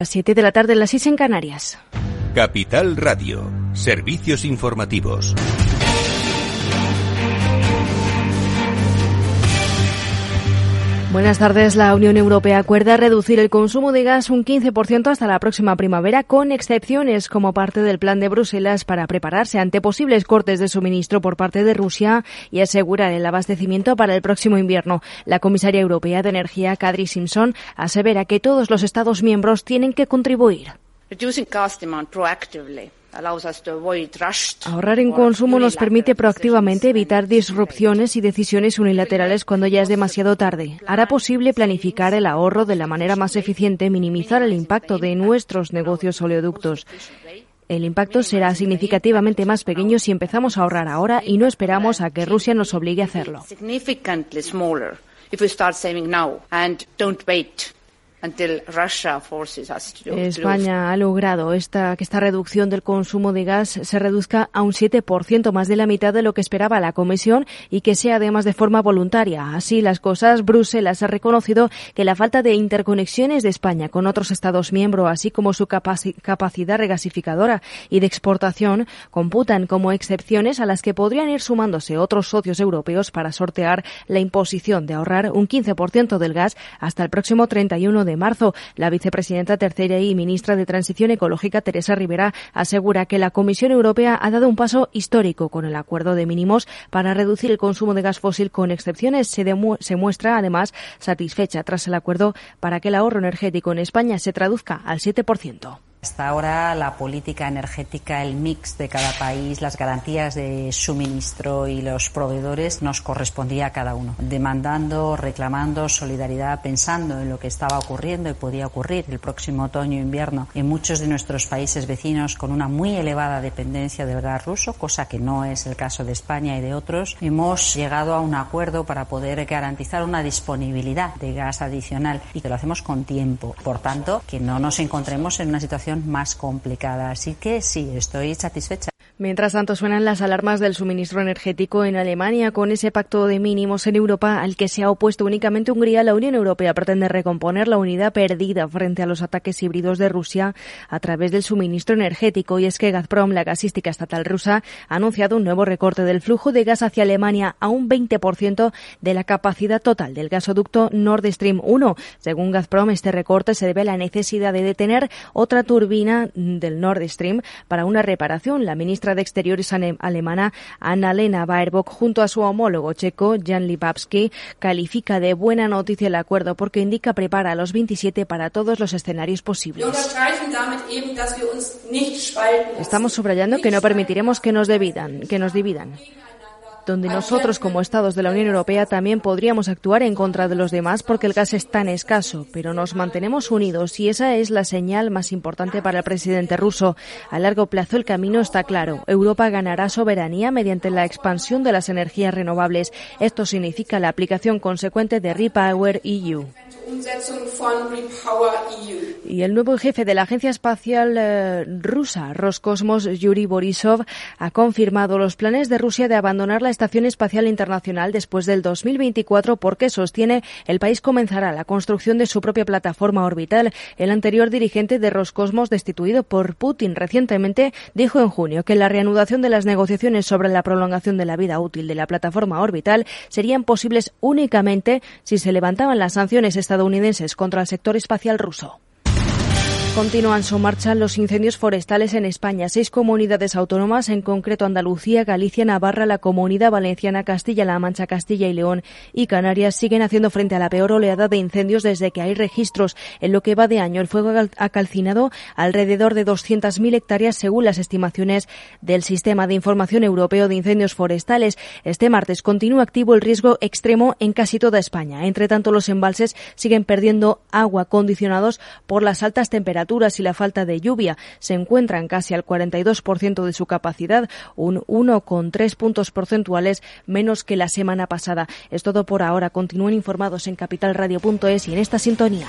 Las 7 de la tarde, las 6 en Canarias. Capital Radio, servicios informativos. Buenas tardes. La Unión Europea acuerda reducir el consumo de gas un 15% hasta la próxima primavera, con excepciones como parte del plan de Bruselas para prepararse ante posibles cortes de suministro por parte de Rusia y asegurar el abastecimiento para el próximo invierno. La comisaria europea de Energía, Kadri Simpson, asevera que todos los Estados miembros tienen que contribuir. Ahorrar en consumo nos permite proactivamente evitar disrupciones y decisiones unilaterales cuando ya es demasiado tarde. Hará posible planificar el ahorro de la manera más eficiente, minimizar el impacto de nuestros negocios oleoductos. El impacto será significativamente más pequeño si empezamos a ahorrar ahora y no esperamos a que Rusia nos obligue a hacerlo. España ha logrado esta, que esta reducción del consumo de gas se reduzca a un 7%, más de la mitad de lo que esperaba la Comisión y que sea además de forma voluntaria. Así las cosas, Bruselas ha reconocido que la falta de interconexiones de España con otros Estados miembros, así como su capacidad regasificadora y de exportación, computan como excepciones a las que podrían ir sumándose otros socios europeos para sortear la imposición de ahorrar un 15% del gas hasta el próximo 31 de de marzo. La vicepresidenta tercera y ministra de Transición Ecológica, Teresa Rivera, asegura que la Comisión Europea ha dado un paso histórico con el acuerdo de mínimos para reducir el consumo de gas fósil con excepciones. Se, se muestra, además, satisfecha tras el acuerdo para que el ahorro energético en España se traduzca al 7%. Hasta ahora la política energética, el mix de cada país, las garantías de suministro y los proveedores nos correspondía a cada uno, demandando, reclamando solidaridad, pensando en lo que estaba ocurriendo y podía ocurrir el próximo otoño e en muchos de nuestros países vecinos con una muy elevada dependencia del gas ruso, cosa que no es el caso de España y de otros. Hemos llegado a un acuerdo para poder garantizar una disponibilidad de gas adicional y que lo hacemos con tiempo. Por tanto, que no nos encontremos en una situación más complicada. Así que sí, estoy satisfecha. Mientras tanto, suenan las alarmas del suministro energético en Alemania. Con ese pacto de mínimos en Europa al que se ha opuesto únicamente Hungría, la Unión Europea pretende recomponer la unidad perdida frente a los ataques híbridos de Rusia a través del suministro energético. Y es que Gazprom, la gasística estatal rusa, ha anunciado un nuevo recorte del flujo de gas hacia Alemania a un 20% de la capacidad total del gasoducto Nord Stream 1. Según Gazprom, este recorte se debe a la necesidad de detener otra turbina del Nord Stream para una reparación. La ministra de Exteriores alemana Annalena Baerbock junto a su homólogo checo Jan Lipavsky califica de buena noticia el acuerdo porque indica prepara a los 27 para todos los escenarios posibles. Estamos subrayando que no permitiremos que nos dividan, que nos dividan donde nosotros como Estados de la Unión Europea también podríamos actuar en contra de los demás porque el gas es tan escaso, pero nos mantenemos unidos y esa es la señal más importante para el presidente ruso. A largo plazo el camino está claro. Europa ganará soberanía mediante la expansión de las energías renovables. Esto significa la aplicación consecuente de Repower EU. Y el nuevo jefe de la Agencia Espacial eh, Rusa, Roscosmos, Yuri Borisov, ha confirmado los planes de Rusia de abandonar la Estación Espacial Internacional después del 2024 porque sostiene el país comenzará la construcción de su propia plataforma orbital. El anterior dirigente de Roscosmos, destituido por Putin recientemente, dijo en junio que la reanudación de las negociaciones sobre la prolongación de la vida útil de la plataforma orbital serían posibles únicamente si se levantaban las sanciones estadounidenses estadounidenses contra el sector espacial ruso. Continúan su marcha los incendios forestales en España. Seis comunidades autónomas, en concreto Andalucía, Galicia, Navarra, la Comunidad Valenciana, Castilla-La Mancha, Castilla y León y Canarias, siguen haciendo frente a la peor oleada de incendios desde que hay registros. En lo que va de año, el fuego ha calcinado alrededor de 200.000 hectáreas, según las estimaciones del Sistema de Información Europeo de Incendios Forestales. Este martes continúa activo el riesgo extremo en casi toda España. Entre tanto, los embalses siguen perdiendo agua condicionados por las altas temperaturas y la falta de lluvia se encuentran casi al 42% de su capacidad, un 1,3 puntos porcentuales menos que la semana pasada. Es todo por ahora. Continúen informados en capitalradio.es y en esta sintonía.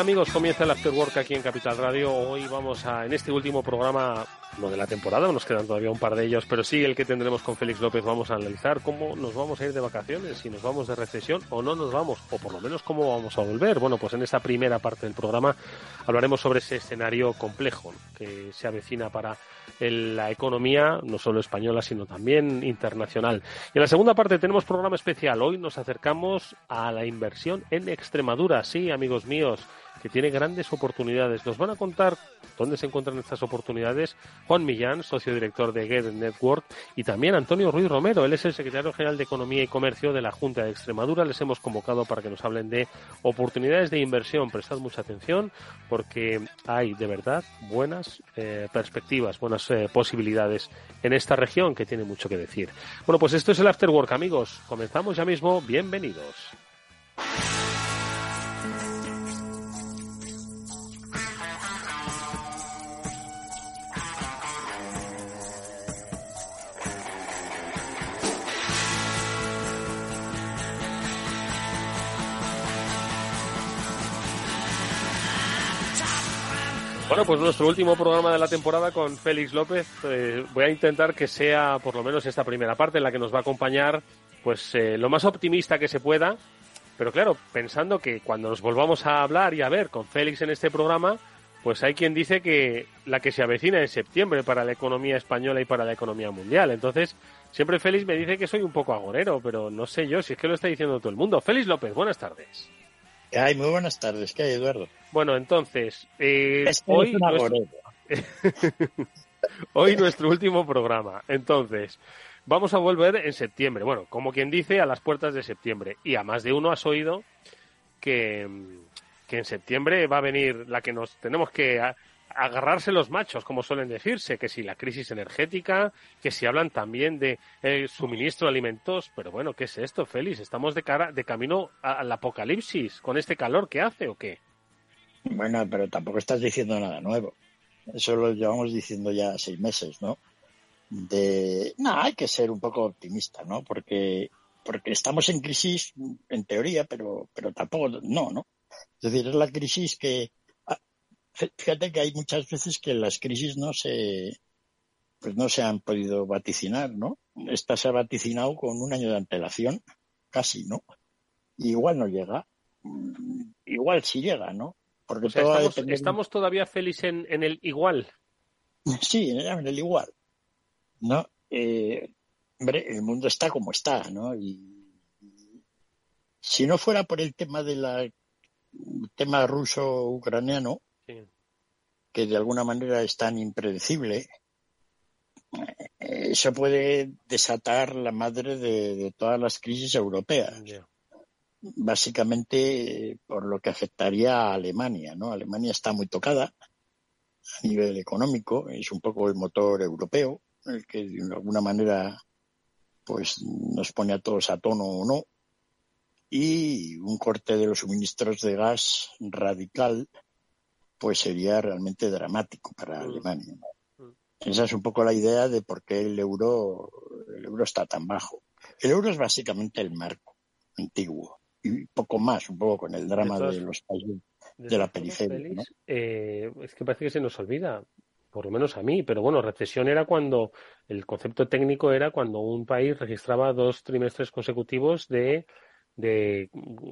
Amigos? Comienza el After Work aquí en Capital Radio. Hoy vamos a, en este último programa, no de la temporada, nos quedan todavía un par de ellos, pero sí el que tendremos con Félix López, vamos a analizar cómo nos vamos a ir de vacaciones, si nos vamos de recesión o no nos vamos, o por lo menos cómo vamos a volver. Bueno, pues en esta primera parte del programa hablaremos sobre ese escenario complejo que se avecina para la economía, no solo española, sino también internacional. Y en la segunda parte tenemos programa especial. Hoy nos acercamos a la inversión en Extremadura. Sí, amigos míos, que tiene grandes oportunidades. Nos van a contar dónde se encuentran estas oportunidades Juan Millán, socio director de Get Network, y también Antonio Ruiz Romero. Él es el secretario general de Economía y Comercio de la Junta de Extremadura. Les hemos convocado para que nos hablen de oportunidades de inversión. Prestad mucha atención porque hay de verdad buenas eh, perspectivas, buenas eh, posibilidades en esta región que tiene mucho que decir. Bueno, pues esto es el After Work, amigos. Comenzamos ya mismo. Bienvenidos. Bueno, pues nuestro último programa de la temporada con Félix López. Eh, voy a intentar que sea por lo menos esta primera parte en la que nos va a acompañar pues eh, lo más optimista que se pueda. Pero claro, pensando que cuando nos volvamos a hablar y a ver con Félix en este programa, pues hay quien dice que la que se avecina en septiembre para la economía española y para la economía mundial. Entonces, siempre Félix me dice que soy un poco agorero, pero no sé yo si es que lo está diciendo todo el mundo. Félix López, buenas tardes. Ay, muy buenas tardes. ¿Qué hay, Eduardo? Bueno, entonces, eh, hoy, nuestro... hoy nuestro último programa. Entonces, vamos a volver en septiembre. Bueno, como quien dice, a las puertas de septiembre. Y a más de uno has oído que, que en septiembre va a venir la que nos tenemos que agarrarse los machos, como suelen decirse, que si la crisis energética, que si hablan también de eh, suministro de alimentos, pero bueno, ¿qué es esto, Félix? ¿Estamos de cara, de camino al apocalipsis con este calor que hace o qué? Bueno, pero tampoco estás diciendo nada nuevo. Eso lo llevamos diciendo ya seis meses, ¿no? De, no, hay que ser un poco optimista, ¿no? Porque, porque estamos en crisis, en teoría, pero, pero tampoco, no, ¿no? Es decir, es la crisis que, Fíjate que hay muchas veces que las crisis no se, pues no se han podido vaticinar, ¿no? Esta se ha vaticinado con un año de antelación, casi, ¿no? igual no llega. Mm, igual sí llega, ¿no? Porque estamos, estamos, todavía felices en, en, el igual. Sí, en el igual. ¿No? Eh, hombre, el mundo está como está, ¿no? Y si no fuera por el tema de la tema ruso-ucraniano, que de alguna manera es tan impredecible, eso eh, puede desatar la madre de, todas las crisis europeas. Básicamente por lo que afectaría a Alemania, ¿no? Alemania está muy tocada a nivel económico, es un poco el motor europeo, el que de alguna manera pues nos pone a todos a tono o no. Y un corte de los suministros de gas radical pues sería realmente dramático para mm. Alemania. Mm. Esa es un poco la idea de por qué el euro, el euro está tan bajo. El euro es básicamente el marco antiguo y poco más, un poco con el drama de, los países de la periferia. Eh, es que parece que se nos olvida, por lo menos a mí, pero bueno, recesión era cuando el concepto técnico era cuando un país registraba dos trimestres consecutivos de, de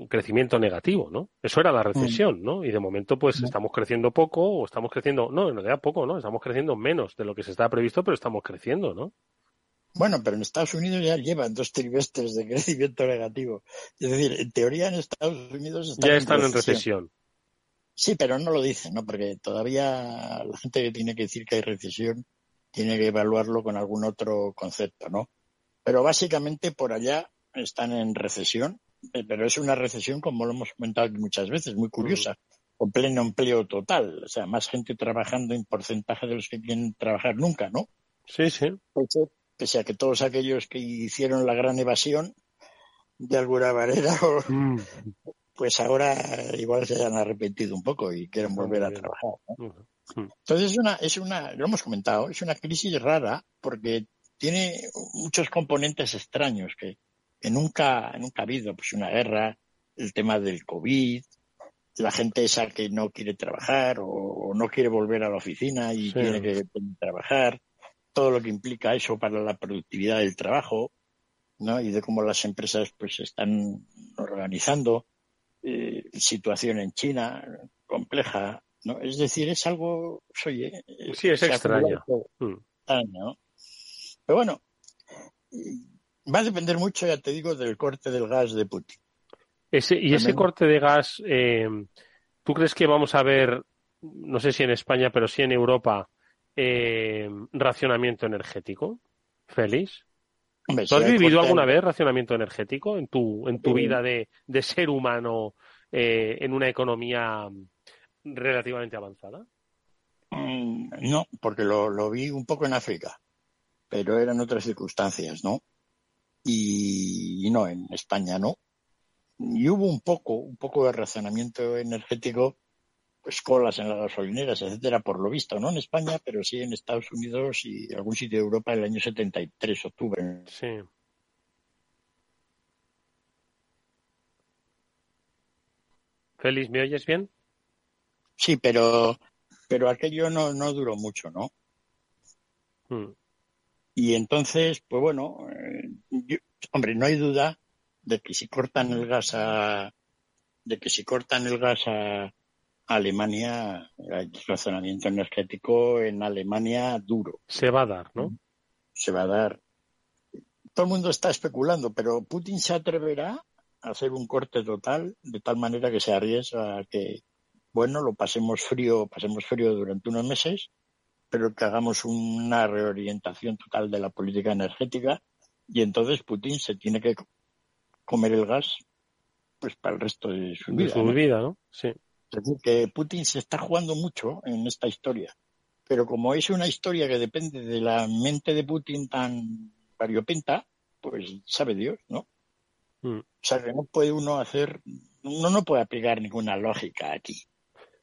crecimiento negativo, ¿no? Eso era la recesión, ¿no? Y de momento, pues estamos creciendo poco o estamos creciendo, no, en realidad poco, ¿no? Estamos creciendo menos de lo que se estaba previsto, pero estamos creciendo, ¿no? Bueno, pero en Estados Unidos ya llevan dos trimestres de crecimiento negativo. Es decir, en teoría en Estados Unidos están ya están en recesión. Sí, pero no lo dicen, ¿no? Porque todavía la gente que tiene que decir que hay recesión tiene que evaluarlo con algún otro concepto, ¿no? Pero básicamente por allá están en recesión, pero es una recesión, como lo hemos comentado muchas veces, muy curiosa, con pleno empleo total. O sea, más gente trabajando en porcentaje de los que quieren trabajar nunca, ¿no? Sí, sí. Pese a que todos aquellos que hicieron la gran evasión, de alguna manera, mm pues ahora igual se han arrepentido un poco y quieren volver a trabajar. Entonces es una, es una, lo hemos comentado, es una crisis rara porque tiene muchos componentes extraños que, nunca, nunca ha habido, pues una guerra, el tema del COVID, la gente esa que no quiere trabajar o, no quiere volver a la oficina y tiene que trabajar, todo lo que implica eso para la productividad del trabajo, ¿no? Y de cómo las empresas pues están organizando eh, situación en China compleja, ¿no? Es decir, es algo, oye, sí, es extraño. Mm. Pero bueno, va a depender mucho, ya te digo, del corte del gas de Putin. Ese, y ese corte de gas, eh, ¿tú crees que vamos a ver, no sé si en España, pero sí en Europa, eh, racionamiento energético? ¿Feliz? ¿Tú has vivido alguna vez racionamiento energético en tu, en tu vida de, ser humano eh, en una economía relativamente avanzada? Mm, no, porque lo, vi un poco en África, pero eran otras circunstancias, ¿no? Y, no, en España no. Y hubo un poco, un poco de racionamiento energético pues colas en las gasolineras, etcétera, por lo visto, no en España, pero sí en Estados Unidos y algún sitio de Europa en el año 73, octubre. Sí. Félix, ¿me oyes bien? Sí, pero, pero aquello no, no duró mucho, ¿no? Hmm. Y entonces, pues bueno, hombre, no hay duda de que si cortan el gas a, de que si cortan el gas a, Alemania, el razonamiento energético en Alemania duro. Se va a dar, ¿no? Se va a dar. Todo el mundo está especulando, pero Putin se atreverá a hacer un corte total de tal manera que se arriesga a que, bueno, lo pasemos frío, pasemos frío durante unos meses, pero que hagamos una reorientación total de la política energética y entonces Putin se tiene que comer el gas pues para el resto de su vida. De su vida, ¿no? Sí. Es decir, que Putin se está jugando mucho en esta historia. Pero como es una historia que depende de la mente de Putin tan variopenta, pues sabe Dios, ¿no? Mm. O sea, que no puede uno hacer, uno no puede aplicar ninguna lógica aquí.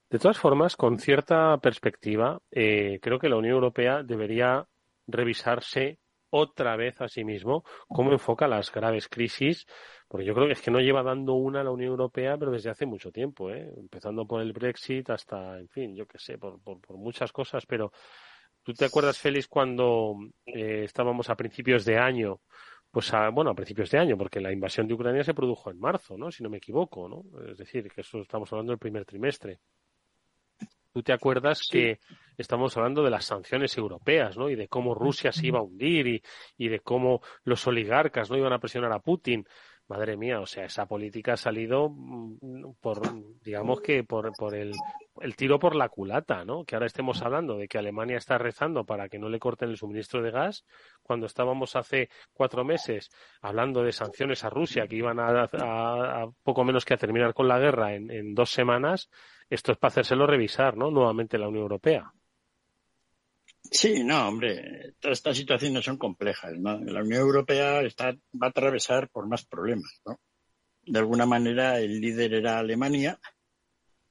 De todas formas, con cierta perspectiva, eh, creo que la Unión Europea debería revisarse otra vez a sí mismo cómo enfoca las graves crisis, porque yo creo que es que no lleva dando una a la Unión Europea, pero desde hace mucho tiempo, ¿eh? empezando por el Brexit hasta, en fin, yo qué sé, por, por, muchas cosas, pero ¿tú te acuerdas, Félix, cuando eh, estábamos a principios de año? Pues a, bueno, a principios de año, porque la invasión de Ucrania se produjo en marzo, ¿no? Si no me equivoco, ¿no? Es decir, que eso estamos hablando del primer trimestre. Tú te acuerdas que estamos hablando de las sanciones europeas, ¿no? Y de cómo Rusia se iba a hundir y, y de cómo los oligarcas no iban a presionar a Putin madre mía, o sea, esa política ha salido mm, por, digamos que por, por el, el, tiro por la culata, ¿no? Que ahora estemos hablando de que Alemania está rezando para que no le corten el suministro de gas, cuando estábamos hace cuatro meses hablando de sanciones a Rusia que iban a, a, poco menos que a terminar con la guerra en, en dos semanas, esto es para hacérselo revisar, ¿no? Nuevamente la Unión Europea. Sí, no, hombre, todas estas situaciones son complejas. ¿no? La Unión Europea está, va a atravesar por más problemas. ¿no? De alguna manera, el líder era Alemania,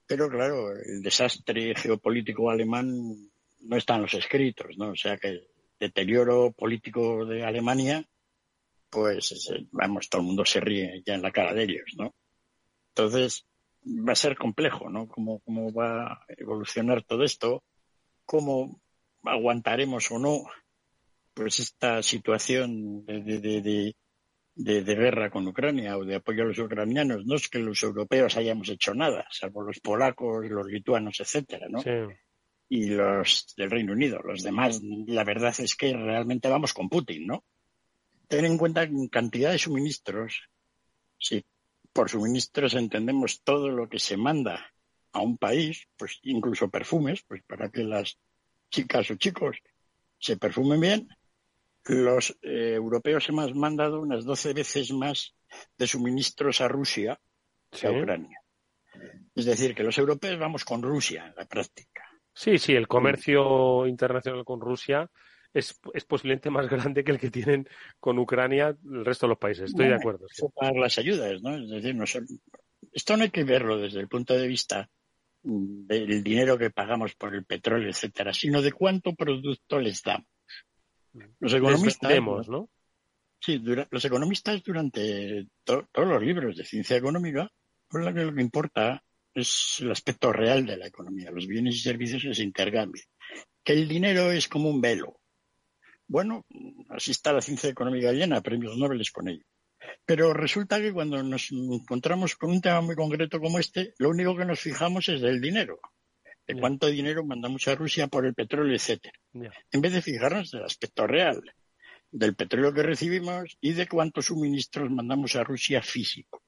pero claro, el desastre geopolítico alemán no está en los escritos, ¿no? O sea que el deterioro político de Alemania, pues, vamos, todo el mundo se ríe ya en la cara de ellos, ¿no? Entonces, va a ser complejo, ¿no? Cómo, cómo va a evolucionar todo esto, cómo aguantaremos o no, pues esta situación de, de, de, de, guerra con Ucrania o de apoyo a los ucranianos. No es que los europeos hayamos hecho nada, salvo los polacos, los lituanos, etcétera, ¿no? Y los del Reino Unido. Los demás, la verdad es que realmente vamos con Putin, ¿no? Ten en cuenta que en cantidad de suministros, si por suministros entendemos todo lo que se manda a un país, pues incluso perfumes, pues para que las chicas o chicos se perfumen bien, los eh, europeos hemos mandado unas 12 veces más de suministros a Rusia que a Ucrania. Es decir, que los europeos vamos con Rusia en la práctica. Sí, sí, el comercio internacional con Rusia es, es, posiblemente más grande que el que tienen con Ucrania el resto de los países. Estoy de acuerdo. Sí. Para las ayudas, ¿no? Es decir, no esto no hay que verlo desde el punto de vista del dinero que pagamos por el petróleo, etcétera, sino de cuánto producto les damos. Los economistas, ¿no? Sí, los economistas durante todos los libros de ciencia económica, lo que, lo que importa es el aspecto real de la economía. Los bienes y servicios se intercambian. Que el dinero es como un velo. Bueno, así está la ciencia económica llena, premios Nobel con ello. Pero resulta que cuando nos encontramos con un tema muy concreto como este, lo único que nos fijamos es del dinero de cuánto dinero mandamos a Rusia por el petróleo, etcétera. En vez de fijarnos en el aspecto real del petróleo que recibimos y de cuántos suministros mandamos a Rusia físicos.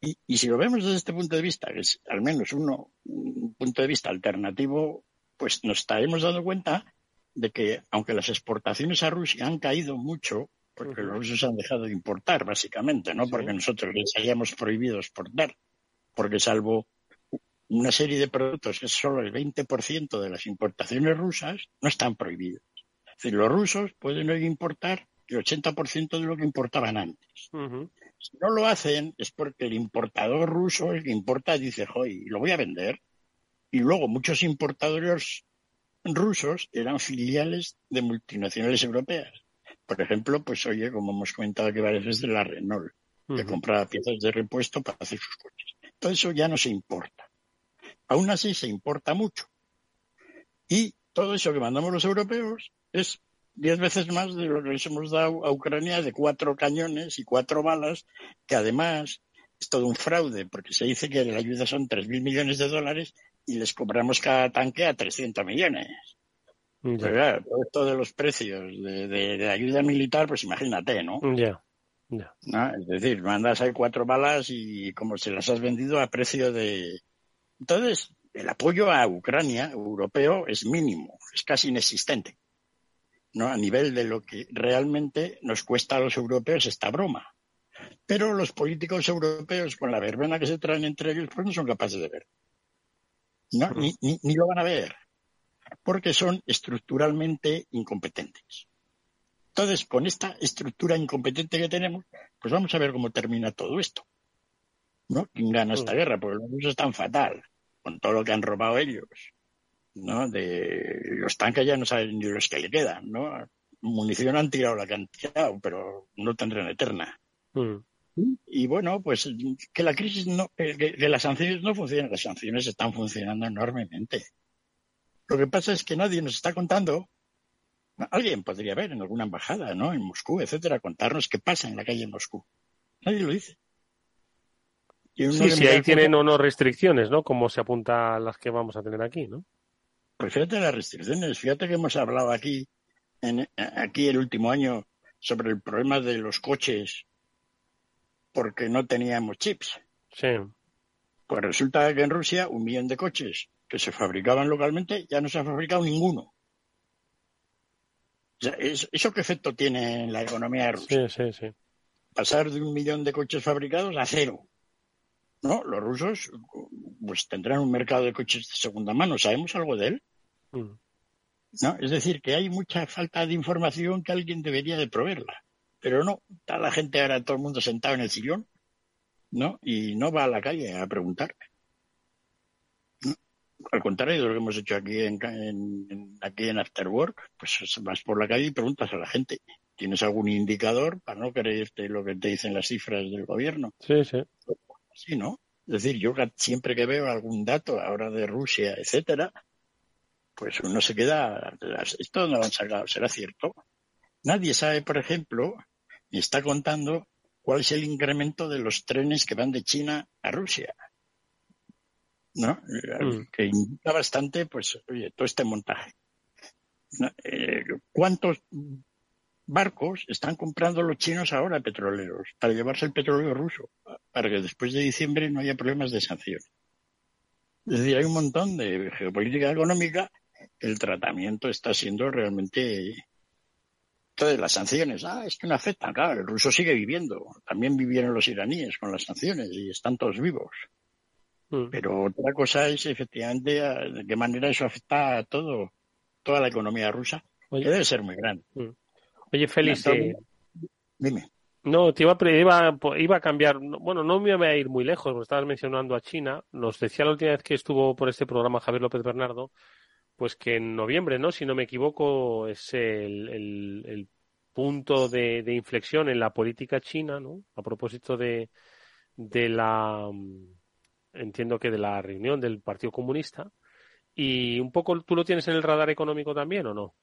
y, si lo vemos desde este punto de vista, que es al menos uno, un punto de vista alternativo, pues nos estaremos dando cuenta de que aunque las exportaciones a Rusia han caído mucho, porque los rusos han dejado de importar, básicamente, no porque nosotros les hayamos prohibido exportar, porque salvo una serie de productos que es solo el 20% de las importaciones rusas no están prohibidos. Es decir, los rusos pueden hoy importar el 80% de lo que importaban antes. Si no lo hacen es porque el importador ruso, el que importa, dice, hoy lo voy a vender. Y luego muchos importadores rusos eran filiales de multinacionales europeas. Por ejemplo, pues oye, como hemos comentado aquí varias veces, de la Renault, que compraba piezas de repuesto para hacer sus coches. Todo eso ya no se importa. Aún así se importa mucho. Y todo eso que mandamos los europeos es diez veces más de lo que les hemos dado a Ucrania de cuatro cañones y cuatro balas, que además es todo un fraude, porque se dice que la ayuda son tres mil millones de dólares y les cobramos cada tanque a 300 millones. Pero claro, todo esto de los precios de, ayuda militar, pues imagínate, ¿no? Ya. Es decir, mandas ahí cuatro balas y como se las has vendido a precio de, entonces, el apoyo a Ucrania europeo es mínimo, es casi inexistente. ¿no? A nivel de lo que realmente nos cuesta a los europeos esta broma. Pero los políticos europeos, con la verbena que se traen entre ellos, pues no son capaces de ver. ¿No? Ni, ni lo van a ver, porque son estructuralmente incompetentes. Entonces, con esta estructura incompetente que tenemos, pues vamos a ver cómo termina todo esto. ¿no? ¿Quién gana esta guerra? Porque los rusos están fatal con todo lo que han robado ellos, ¿no? De los tanques ya no saben ni los que le quedan, ¿no? Munición han tirado la tirado, pero no tendrán eterna. Mm. Y bueno, pues que la crisis no, eh, que, las sanciones no funcionan, las sanciones están funcionando enormemente. Lo que pasa es que nadie nos está contando, alguien podría ver en alguna embajada, ¿no? En Moscú, etcétera, contarnos qué pasa en la calle de Moscú. Nadie lo dice. Sí, sí, ahí tienen o no restricciones, ¿no? Como se apunta a las que vamos a tener aquí, ¿no? Pues fíjate las restricciones. Fíjate que hemos hablado aquí, en, aquí el último año, sobre el problema de los coches porque no teníamos chips. Sí. Pues resulta que en Rusia un millón de coches que se fabricaban localmente ya no se ha fabricado ninguno. ¿Eso qué efecto tiene en la economía de Rusia? Sí, sí, sí. Pasar de un millón de coches fabricados a cero. No, los rusos pues tendrán un mercado de coches de segunda mano. ¿Sabemos algo de él? Mm. ¿No? Es decir, que hay mucha falta de información que alguien debería de proveerla. Pero no, está la gente ahora, todo el mundo sentado en el sillón, ¿no? Y no va a la calle a preguntar. Al contrario de lo que hemos hecho aquí en, aquí en After Work, pues vas por la calle y preguntas a la gente. ¿Tienes algún indicador para no creerte lo que te dicen las cifras del gobierno? Sí, sí sí, ¿no? Es decir, yo siempre que veo algún dato ahora de Rusia, etcétera, pues uno se queda, esto no lo han sacado, será cierto. Nadie sabe, por ejemplo, ni está contando cuál es el incremento de los trenes que van de China a Rusia. ¿No? Mm. Que indica bastante, pues, oye, todo este montaje. Eh, ¿Cuántos barcos están comprando los chinos ahora petroleros para llevarse el petróleo ruso? Para que después de diciembre no haya problemas de sanciones. Es decir, hay un montón de geopolítica económica. El tratamiento está siendo realmente de las sanciones, ah, es que no afecta, claro, el ruso sigue viviendo, también vivieron los iraníes con las sanciones y están todos vivos. Mm. Pero otra cosa es efectivamente de qué manera eso afecta a todo, toda la economía rusa, que debe ser muy grande. Mm. Oye, Félix, eh, dime. No, te iba, iba, iba a cambiar, bueno, no me iba a ir muy lejos, me estabas mencionando a China, nos decía la última vez que estuvo por este programa Javier López Bernardo, pues que en noviembre, ¿no? Si no me equivoco, es el, punto de, inflexión en la política china, ¿no? A propósito de, de la, entiendo que de la reunión del Partido Comunista. Y un poco, ¿tú lo tienes en el radar económico también o no?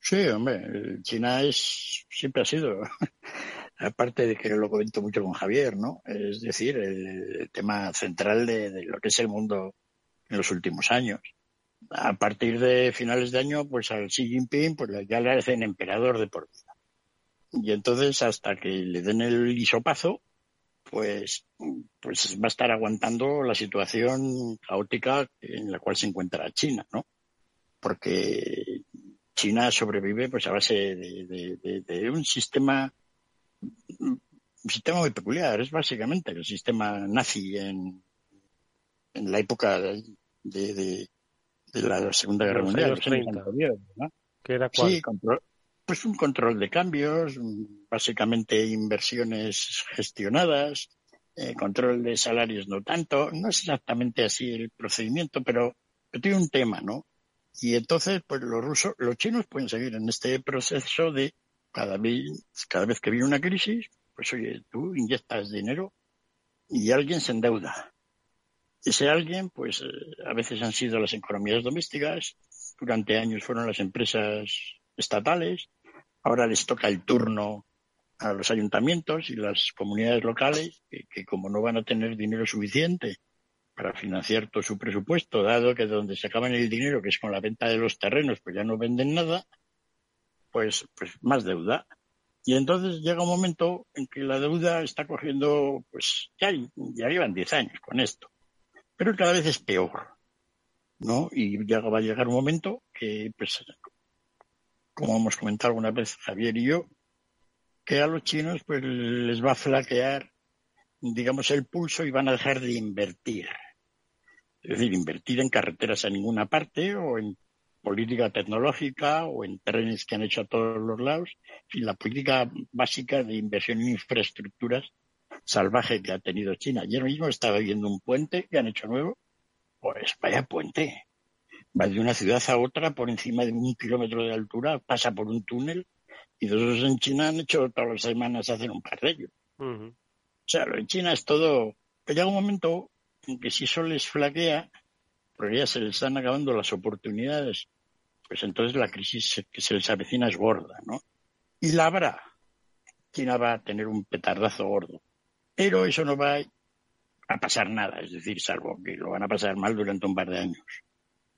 Sí, hombre, China es, siempre ha sido, aparte de que lo comento mucho con Javier, ¿no? Es decir, el, tema central de, de, lo que es el mundo en los últimos años a partir de finales de año, pues al Xi Jinping, pues ya le hacen emperador de por vida. Y entonces, hasta que le den el hisopazo, pues, pues va a estar aguantando la situación caótica en la cual se encuentra China, ¿no? Porque China sobrevive pues a base de, un sistema un sistema muy peculiar, es básicamente el sistema nazi en, en la época de, de la Segunda Guerra Mundial. era Sí, pues un control de cambios, básicamente inversiones gestionadas, eh, control de salarios no tanto. No es exactamente así el procedimiento, pero, tiene un tema, ¿no? Y entonces, pues los rusos, los chinos pueden seguir en este proceso de cada vez, cada vez que viene una crisis, pues oye, tú inyectas dinero y alguien se endeuda. Ese alguien, pues eh, a veces han sido las economías domésticas, durante años fueron las empresas estatales, ahora les toca el turno a los ayuntamientos y las comunidades locales, que, como no van a tener dinero suficiente para financiar todo su presupuesto, dado que donde se acaban el dinero, que es con la venta de los terrenos, pues ya no venden nada, pues, pues más deuda. Y entonces llega un momento en que la deuda está cogiendo, pues ya, ya llevan 10 años con esto pero cada vez es peor, ¿no? Y ya va a llegar un momento que, pues, como hemos comentado alguna vez Javier y yo, que a los chinos pues les va a flaquear, digamos, el pulso y van a dejar de invertir. Es decir, invertir en carreteras a ninguna parte o en política tecnológica o en trenes que han hecho a todos los lados. y la política básica de inversión en infraestructuras salvaje que ha tenido China. Ayer mismo estaba viendo un puente que han hecho nuevo. Pues vaya puente. Va de una ciudad a otra por encima de un kilómetro de altura, pasa por un túnel y esos en China han hecho todas las semanas hacen un par de ellos. O sea, lo en China es todo. Pero llega un momento en que si eso les flaquea, porque ya se les están acabando las oportunidades, pues entonces la crisis que se les avecina es gorda, ¿no? Y la habrá. China va a tener un petardazo gordo. Pero eso no va a pasar nada, es decir, salvo que lo van a pasar mal durante un par de años.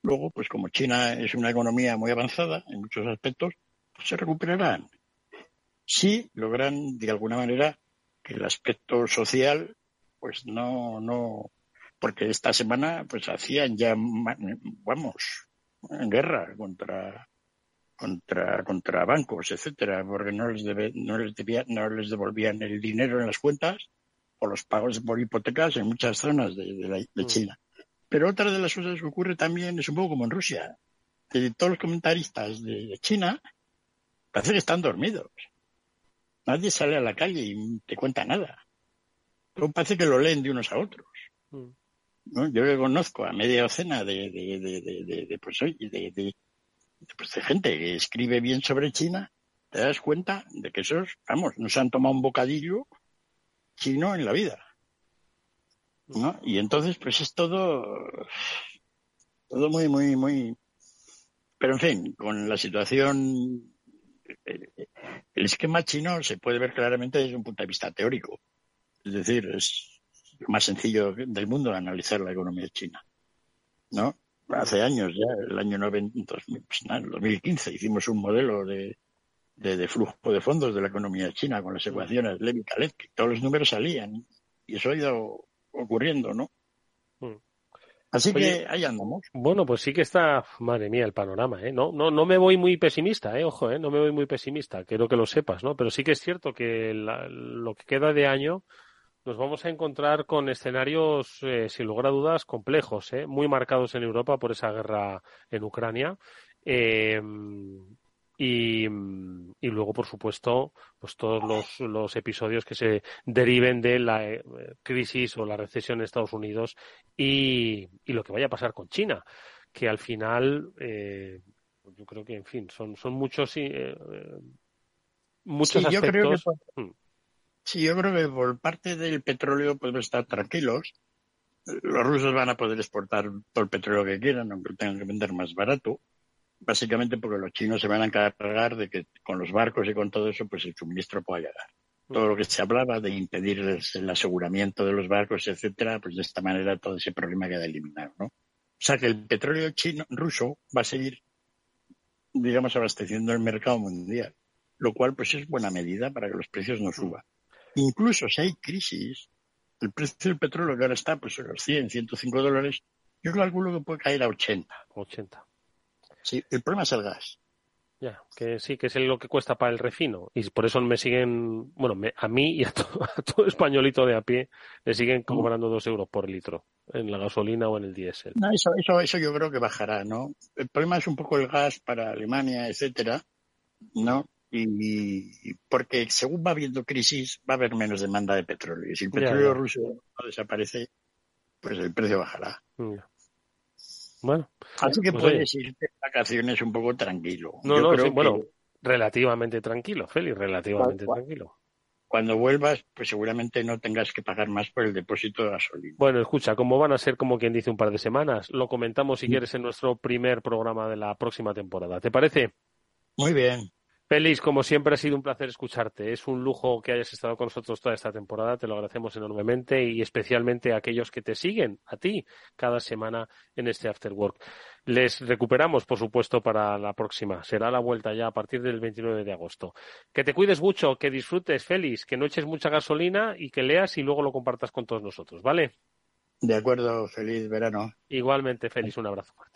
Luego, pues como China es una economía muy avanzada en muchos aspectos, pues se recuperarán. Si logran, de alguna manera, que el aspecto social, pues no, no, porque esta semana, pues hacían ya, vamos, en guerra contra, contra, contra bancos, etcétera, porque no les, no les, no les devolvían el dinero en las cuentas o los pagos por hipotecas en muchas zonas de, mm. China. Pero otra de las cosas que ocurre también es un poco como en Rusia. De todos los comentaristas de, China parece que están dormidos. Nadie sale a la calle y te cuenta nada. Todo parece que lo leen de unos a otros. Mm. Yo que conozco a media docena de, de, pues, de, pues, de gente que escribe bien sobre China, te das cuenta de que esos, vamos, no se han tomado un bocadillo sino en la vida. ¿no? Y entonces, pues es todo, todo muy, muy, muy. Pero en fin, con la situación, el esquema chino se puede ver claramente desde un punto de vista teórico. Es decir, es lo más sencillo del mundo analizar la economía china, ¿no? Hace años ya, el año 90, 2015, pues hicimos un modelo de, de, flujo de fondos de la economía china con las ecuaciones Levy que todos los números salían y eso ha ido ocurriendo, ¿no? Mm. Así que ahí andamos. Bueno, pues sí que está, madre mía, el panorama, ¿eh? No, no, no me voy muy pesimista, ¿eh? Ojo, ¿eh? No me voy muy pesimista, quiero que lo sepas, ¿no? Pero sí que es cierto que lo que queda de año nos vamos a encontrar con escenarios, eh, sin lugar a dudas, complejos, ¿eh? muy marcados en Europa por esa guerra en Ucrania. Eh, y, y, luego, por supuesto, pues todos los, los episodios que se deriven de la eh, crisis o la recesión en Estados Unidos y, y, lo que vaya a pasar con China, que al final, eh, yo creo que, en fin, son, son muchos, eh, muchos sí, aspectos. Yo creo que por, hmm. Sí, yo creo que por parte del petróleo podemos estar tranquilos. Los rusos van a poder exportar todo el petróleo que quieran, aunque lo tengan que vender más barato básicamente porque los chinos se van a encargar de que con los barcos y con todo eso, pues el suministro pueda llegar. Todo lo que se hablaba de impedir el aseguramiento de los barcos, etcétera, pues de esta manera todo ese problema queda eliminado, ¿no? O sea que el petróleo chino, ruso va a seguir, digamos, abasteciendo el mercado mundial, lo cual pues es buena medida para que los precios no suban. Incluso si hay crisis, el precio del petróleo que ahora está pues a los 100, 105 dólares, yo calculo que puede caer a 80. 80. Sí, el problema es el gas. Ya, que sí, que es lo que cuesta para el refino. Y por eso me siguen, bueno, a mí y a todo, españolito de a pie le siguen cobrando dos euros por litro en la gasolina o en el diésel. No, eso, eso, eso yo creo que bajará, ¿no? El problema es un poco el gas para Alemania, etcétera, ¿no? Y, porque según va habiendo crisis, va a haber menos demanda de petróleo. Y si el petróleo ruso no desaparece, pues el precio bajará. Bueno. Así que pues puedes ir de vacaciones un poco tranquilo. No, no, bueno, relativamente tranquilo, Félix, relativamente tranquilo. Cuando vuelvas, pues seguramente no tengas que pagar más por el depósito de gasolina. Bueno, escucha, como van a ser como quien dice un par de semanas, lo comentamos si quieres en nuestro primer programa de la próxima temporada. ¿Te parece? Muy bien. Félix, como siempre ha sido un placer escucharte. Es un lujo que hayas estado con nosotros toda esta temporada. Te lo agradecemos enormemente y especialmente a aquellos que te siguen, a ti, cada semana en este After Work. Les recuperamos, por supuesto, para la próxima. Será la vuelta ya a partir del 29 de agosto. Que te cuides mucho, que disfrutes, Félix, que no eches mucha gasolina y que leas y luego lo compartas con todos nosotros, ¿vale? De acuerdo, feliz verano. Igualmente, Félix, un abrazo fuerte.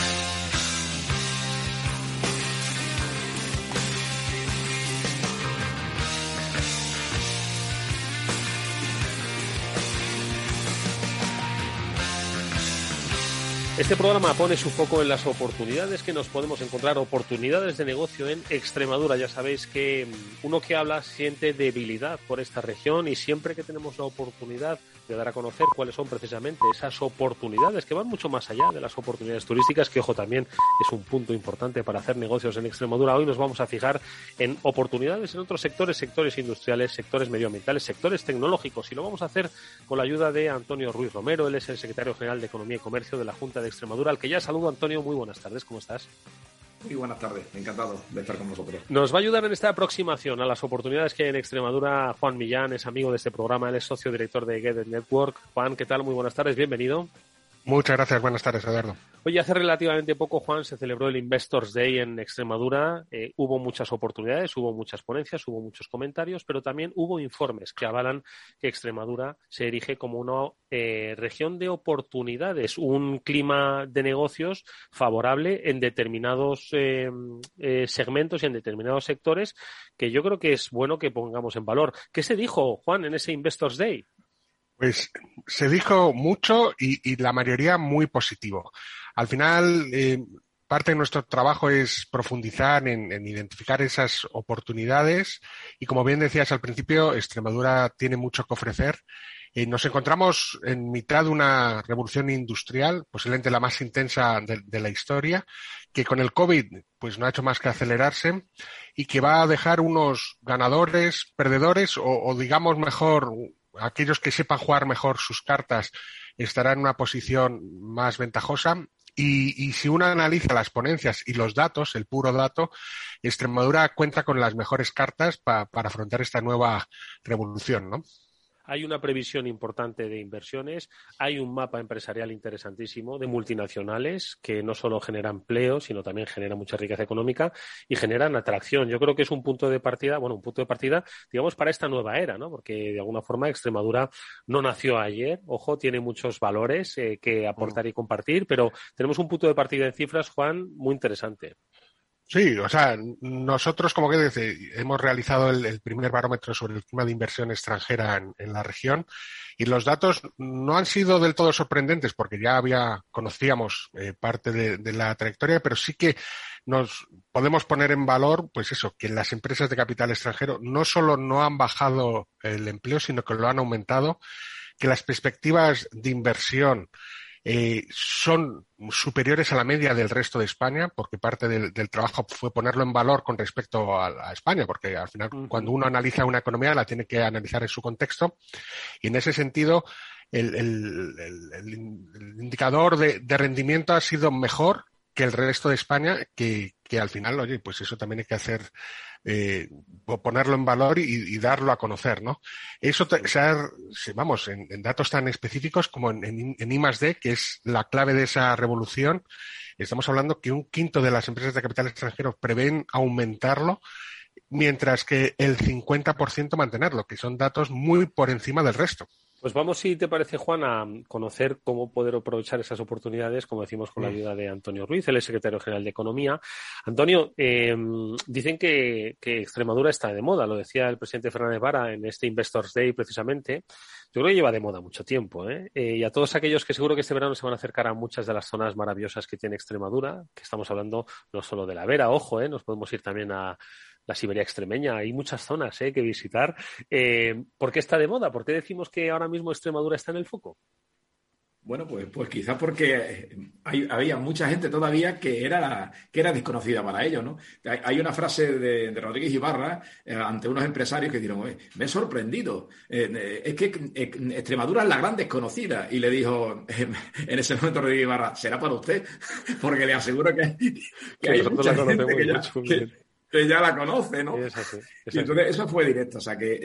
Este programa pone su foco en las oportunidades que nos podemos encontrar, oportunidades de negocio en Extremadura. Ya sabéis que mm, uno que habla siente debilidad por esta región y siempre que tenemos la oportunidad de dar a conocer cuáles son precisamente esas oportunidades que van mucho más allá de las oportunidades turísticas, que ojo también es un punto importante para hacer negocios en Extremadura. Hoy nos vamos a fijar en oportunidades en otros sectores, sectores industriales, sectores medioambientales, sectores tecnológicos y lo vamos a hacer con la ayuda de Antonio Ruiz Romero, él es el secretario general de Economía y Comercio de la Junta de Extremadura, al que ya saludo Antonio, muy buenas tardes, ¿cómo estás? Muy buenas tardes, encantado de estar con vosotros. Nos va a ayudar en esta aproximación a las oportunidades que hay en Extremadura. Juan Millán es amigo de este programa, él es socio director de Get Network. Juan, ¿qué tal? Muy buenas tardes, bienvenido. Muchas gracias, buenas tardes, Eduardo. Oye, hace relativamente poco, Juan, se celebró el Investors Day en Extremadura. Eh, hubo muchas oportunidades, hubo muchas ponencias, hubo muchos comentarios, pero también hubo informes que avalan que Extremadura se erige como una eh, región de oportunidades, un clima de negocios favorable en determinados eh, segmentos y en determinados sectores que yo creo que es bueno que pongamos en valor. ¿Qué se dijo, Juan, en ese Investors Day? Pues se dijo mucho y, la mayoría muy positivo. Al final, eh, parte de nuestro trabajo es profundizar en, identificar esas oportunidades y, como bien decías al principio, Extremadura tiene mucho que ofrecer. Eh, nos encontramos en mitad de una revolución industrial, posiblemente la más intensa de, la historia, que con el COVID pues no ha hecho más que acelerarse y que va a dejar unos ganadores, perdedores o, o digamos mejor aquellos que sepan jugar mejor sus cartas estarán en una posición más ventajosa. Y, si uno analiza las ponencias y los datos, el puro dato, Extremadura cuenta con las mejores cartas para afrontar esta nueva revolución, ¿no? Hay una previsión importante de inversiones, hay un mapa empresarial interesantísimo de multinacionales que no solo generan empleo, sino también generan mucha riqueza económica y generan atracción. Yo creo que es un punto de partida, bueno, un punto de partida, digamos, para esta nueva era, ¿no? Porque de alguna forma Extremadura no nació ayer, ojo, tiene muchos valores eh, que aportar y compartir, pero tenemos un punto de partida en cifras, Juan, muy interesante. Sí, o sea, nosotros, como que hemos realizado el, primer barómetro sobre el clima de inversión extranjera en, la región y los datos no han sido del todo sorprendentes porque ya había conocíamos eh, parte de, la trayectoria, pero sí que nos podemos poner en valor, pues eso, que las empresas de capital extranjero no solo no han bajado el empleo, sino que lo han aumentado, que las perspectivas de inversión eh, son superiores a la media del resto de España, porque parte del, trabajo fue ponerlo en valor con respecto a, España, porque al final cuando uno analiza una economía la tiene que analizar en su contexto. Y en ese sentido el, indicador de, rendimiento ha sido mejor que el resto de España, que, que al final, oye, pues eso también hay que hacer eh, ponerlo en valor y, darlo a conocer, ¿no? Eso, vamos, en, datos tan específicos como en, en, I D, que es la clave de esa revolución, estamos hablando que un quinto de las empresas de capital extranjero prevén aumentarlo, mientras que el 50% mantenerlo, que son datos muy por encima del resto. Pues vamos, si te parece, Juan, a conocer cómo poder aprovechar esas oportunidades, como decimos con la ayuda de Antonio Ruiz, el secretario general de Economía. Antonio, eh, dicen que, Extremadura está de moda, lo decía el presidente Fernández Vara en este Investors Day precisamente. Yo creo que lleva de moda mucho tiempo, ¿eh? ¿eh? y a todos aquellos que seguro que este verano se van a acercar a muchas de las zonas maravillosas que tiene Extremadura, que estamos hablando no solo de la Vera, ojo, ¿eh? nos podemos ir también a, la Siberia extremeña. Hay muchas zonas eh, que visitar. Eh, ¿Por qué está de moda? ¿Por qué decimos que ahora mismo Extremadura está en el foco? Bueno, pues, pues quizás porque había mucha gente todavía que era, que era desconocida para ellos, ¿no? Hay, una frase de, Rodríguez Ibarra eh, ante unos empresarios que dijeron, me he sorprendido, es que Extremadura es la gran desconocida. Y le dijo en ese momento Rodríguez Ibarra, será para usted, porque le aseguro que, hay mucha gente que, que ya la conoce, ¿no? Y entonces eso fue directo. O sea que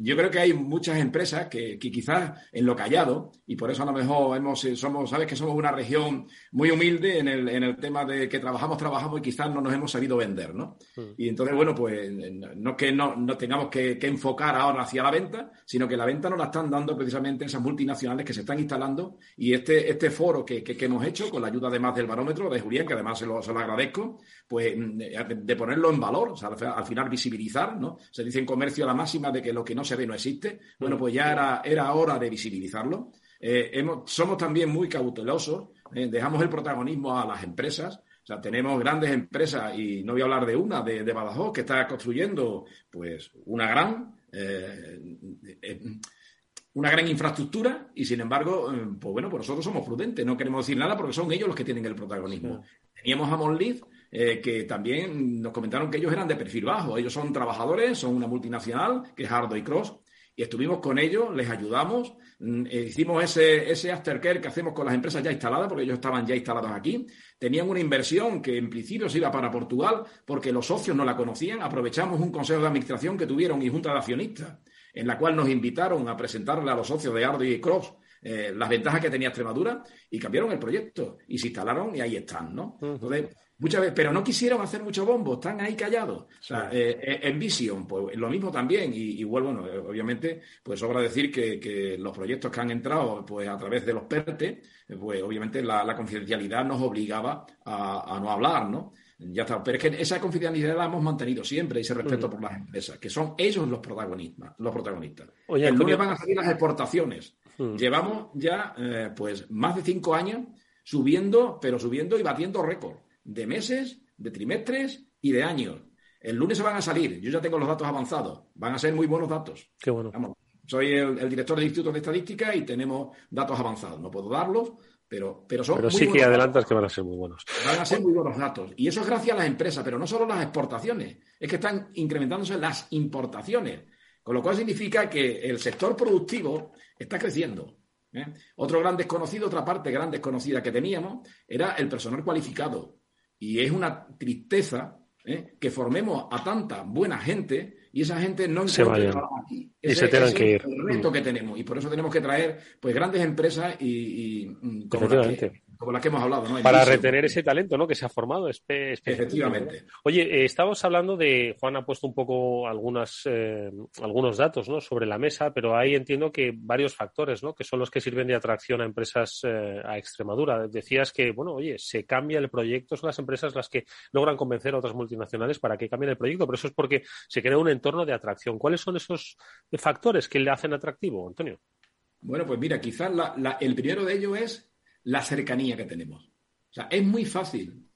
yo creo que hay muchas empresas que, quizás en lo callado, y por eso a lo mejor hemos, eh, somos, sabes que somos una región muy humilde en el, en el tema de que trabajamos, trabajamos y quizás no nos hemos sabido vender, ¿no? Mm. Y entonces, bueno, pues no que no, no tengamos que, enfocar ahora hacia la venta, sino que la venta nos la están dando precisamente esas multinacionales que se están instalando y este, este foro que, que, hemos hecho con la ayuda además del barómetro de Julián, que además se lo, se lo agradezco, pues de ponerlo en valor o sea, al final visibilizar, ¿no? Se dice en comercio la máxima de que lo que no se ve no existe. Bueno, pues ya era, era hora de visibilizarlo. eh, somos también muy cautelosos, eh, dejamos el protagonismo a las empresas. O sea, tenemos grandes empresas, y no voy a hablar de una, de, de Badajoz, que está construyendo pues una gran, una gran infraestructura, y sin embargo, pues bueno, pues nosotros somos prudentes, no queremos decir nada porque son ellos los que tienen el protagonismo. Teníamos a Monlith, que también nos comentaron que ellos eran de perfil bajo. Ellos son trabajadores, son una multinacional, que es Hardo y Cross, y estuvimos con ellos, les ayudamos, mm, eh, hicimos ese, ese aftercare que hacemos con las empresas ya instaladas, porque ellos estaban ya instalados aquí. Tenían una inversión que en principio se iba para Portugal, porque los socios no la conocían. Aprovechamos un consejo de administración que tuvieron y junta de accionistas, en la cual nos invitaron a presentarle a los socios de Ardo y Cross eh, las ventajas que tenía Extremadura y cambiaron el proyecto y se instalaron y ahí están, ¿no? Entonces, Muchas veces, pero no quisieron hacer mucho bombo, están ahí callados. O sea, eh, eh, en Vision, pues lo mismo también. Y, igual, bueno, eh, obviamente, pues sobra decir que, los proyectos que han entrado pues a través de los PERTE, pues obviamente la, confidencialidad nos obligaba a, no hablar, ¿no? Ya está. Pero es que esa confidencialidad la hemos mantenido siempre, ese respeto por las empresas, que son ellos los protagonistas. Los protagonistas. el lunes van a salir las exportaciones. Llevamos ya, pues, más de cinco años subiendo, pero subiendo y batiendo récord de meses, de trimestres y de años. El lunes se van a salir. Yo ya tengo los datos avanzados. Van a ser muy buenos datos. Qué bueno. soy el, director del Instituto de Estadística y tenemos datos avanzados. No puedo darlos, pero, pero son. Pero sí que adelantas que van a ser muy buenos. Van a ser muy buenos datos. Y eso es gracias a las empresas, pero no solo las exportaciones. Es que están incrementándose las importaciones. Con lo cual significa que el sector productivo está creciendo. ¿eh? Otro gran desconocido, otra parte gran desconocida que teníamos, era el personal cualificado. Y es una tristeza ¿eh? que formemos a tanta buena gente y esa gente no se trabajo aquí. y se tengan que ir. el reto que tenemos. Y por eso tenemos que traer pues grandes empresas y, y mm, como las que hemos hablado. ¿no? Para retener ese talento ¿no? que se ha formado. Efectivamente. Oye, eh, estamos hablando de, Juan ha puesto un poco algunas, eh, algunos datos ¿no? sobre la mesa, pero ahí entiendo que varios factores ¿no? que son los que sirven de atracción a empresas eh, a Extremadura. Decías que, bueno, oye, se cambia el proyecto, son las empresas las que logran convencer a otras multinacionales para que cambien el proyecto, pero eso es porque se crea un entorno de atracción. ¿Cuáles son esos factores que le hacen atractivo, Antonio? Bueno, pues mira, quizás el primero de ellos es la cercanía que tenemos. O sea, es muy fácil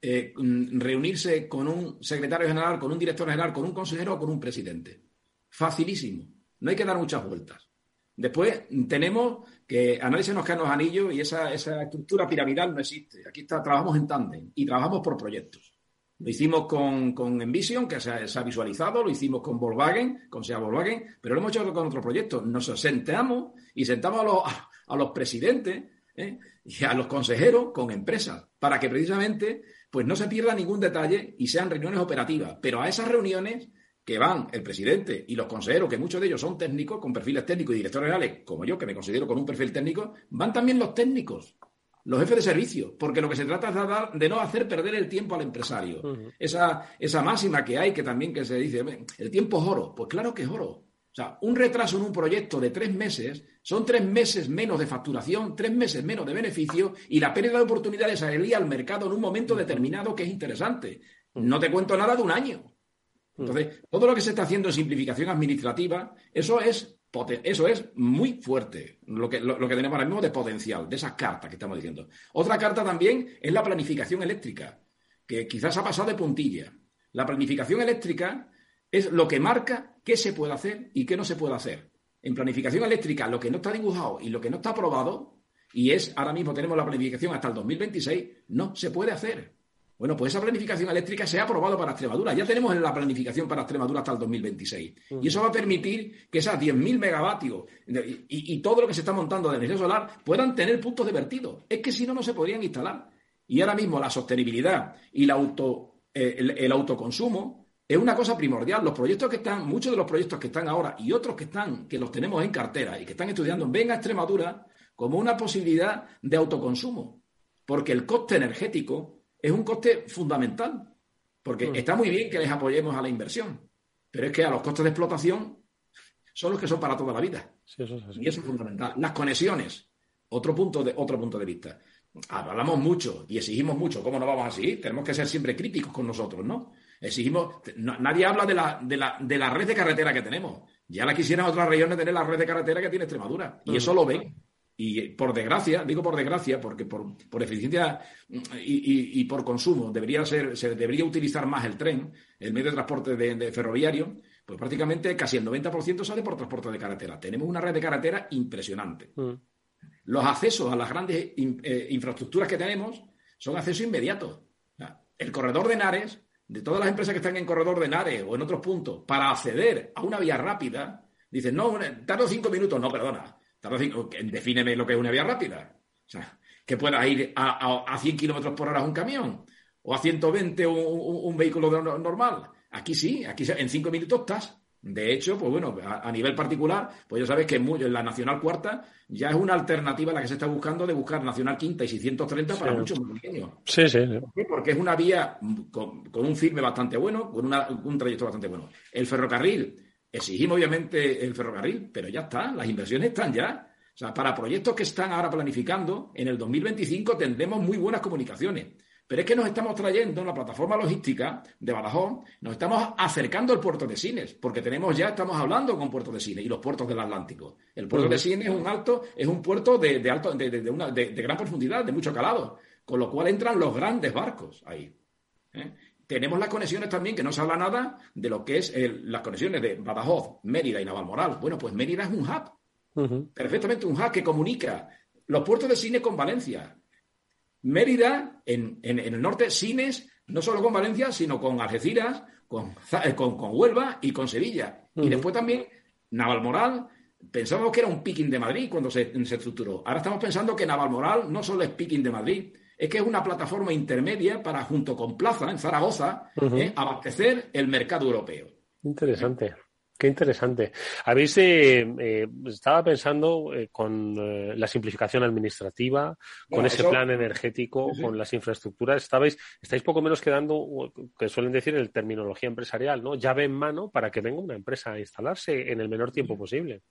eh, reunirse con un secretario general, con un director general, con un consejero o con un presidente. Facilísimo. No hay que dar muchas vueltas. Después tenemos que a nadie se nos caen los anillos y esa, estructura piramidal no existe. Aquí está, trabajamos en tándem y trabajamos por proyectos. Lo hicimos con, Envision, que se ha, visualizado, lo hicimos con Volkswagen, con SEA Volkswagen, pero lo hemos hecho con otro proyecto. Nos sentamos y sentamos a los, a los presidentes ¿eh? y a los consejeros con empresas, para que precisamente pues no se pierda ningún detalle y sean reuniones operativas. Pero a esas reuniones que van el presidente y los consejeros, que muchos de ellos son técnicos, con perfiles técnicos y directores generales, como yo, que me considero con un perfil técnico, van también los técnicos, los jefes de servicio, porque lo que se trata es de, no hacer perder el tiempo al empresario. esa, esa máxima que hay, que también que se dice, el tiempo es oro. Pues claro que es oro. O sea, un retraso en un proyecto de tres meses son tres meses menos de facturación, tres meses menos de beneficio y la pérdida de oportunidades a salir al mercado en un momento determinado que es interesante. No te cuento nada de un año. Entonces, todo lo que se está haciendo en simplificación administrativa, eso es, eso es muy fuerte, lo que, lo, que tenemos ahora mismo de potencial, de esas cartas que estamos diciendo. Otra carta también es la planificación eléctrica, que quizás ha pasado de puntilla. La planificación eléctrica es lo que marca qué se puede hacer y qué no se puede hacer. En planificación eléctrica, lo que no está dibujado y lo que no está aprobado, y es ahora mismo tenemos la planificación hasta el 2026, no se puede hacer. Bueno, pues esa planificación eléctrica se ha aprobado para Extremadura. Ya tenemos la planificación para Extremadura hasta el 2026. Y eso va a permitir que esas 10.000 megavatios y, todo lo que se está montando de energía solar puedan tener puntos de vertido. Es que si no, no se podrían instalar. Y ahora mismo la sostenibilidad y eh, el autoconsumo es una cosa primordial. Los proyectos que están, muchos de los proyectos que están ahora y otros que están, que los tenemos en cartera y que están estudiando, ven a Extremadura como una posibilidad de autoconsumo. Porque el coste energético es un coste fundamental. Porque mm. está muy bien que les apoyemos a la inversión, pero es que a los costes de explotación son los que son para toda la vida. y eso es fundamental. Las conexiones, otro punto de, otro punto de vista. Hablamos mucho y exigimos mucho. ¿Cómo no vamos a seguir? Tenemos que ser siempre críticos con nosotros, ¿no? Exigimos, nadie habla de la, de, la, de la red de carretera que tenemos. Ya la quisieran otras regiones tener la red de carretera que tiene Extremadura. Y eso lo ven. Y por desgracia, digo por desgracia, porque por, por eficiencia y, y, por consumo debería ser, se debería utilizar más el tren, el medio de transporte de, ferroviario, pues prácticamente casi el 90% sale por transporte de carretera. Tenemos una red de carretera impresionante. Mm. Los accesos a las grandes eh, infraestructuras que tenemos son accesos inmediatos. El corredor de Nares, de todas las empresas que están en corredor de Nares o en otros puntos, para acceder a una vía rápida, dicen, no, tardo cinco minutos. No, perdona, tardo cinco, defíneme lo que es una vía rápida. O sea, que pueda ir a, a, 100 kilómetros por hora un camión o a 120 un, un, vehículo normal. Aquí sí, aquí en cinco minutos estás. De hecho, pues bueno, a, nivel particular, pues ya sabes que en la Nacional Cuarta ya es una alternativa a la que se está buscando de buscar Nacional Quinta y 630 para muchos más pequeños. Sí, sí, Porque es una vía con, un firme bastante bueno, con un trayecto bastante bueno. El ferrocarril, exigimos obviamente el ferrocarril, pero ya está, las inversiones están ya. O sea, para proyectos que están ahora planificando, en el 2025 tendremos muy buenas comunicaciones. Pero es que nos estamos trayendo en la plataforma logística de Badajoz, nos estamos acercando al puerto de Sines, porque tenemos ya, estamos hablando con puertos de Sines y los puertos del Atlántico. El puerto de Sines es un alto, es un puerto de, alto, de, una, de, gran profundidad, de mucho calado, con lo cual entran los grandes barcos ahí. ¿eh? Tenemos las conexiones también, que no se habla nada de lo que es las conexiones de Badajoz, Mérida y Navalmoral. Bueno, pues Mérida es un hub, perfectamente un hub que comunica los puertos de Sines con Valencia, Mérida, en, el norte, Sines, no solo con Valencia, sino con Algeciras, con, eh, con, Huelva y con Sevilla. Y después también Navalmoral, pensábamos que era un picking de Madrid cuando se, estructuró. Ahora estamos pensando que Navalmoral no solo es picking de Madrid, es que es una plataforma intermedia para, junto con Plaza, en Zaragoza, eh, abastecer el mercado europeo. Interesante. Qué interesante. Habéis eh, eh estaba pensando eh, con eh, la simplificación administrativa, con ese plan energético, con las infraestructuras. Estabais, estáis poco menos quedando, que suelen decir en terminología empresarial, ¿no? Llave en mano para que venga una empresa a instalarse en el menor tiempo posible.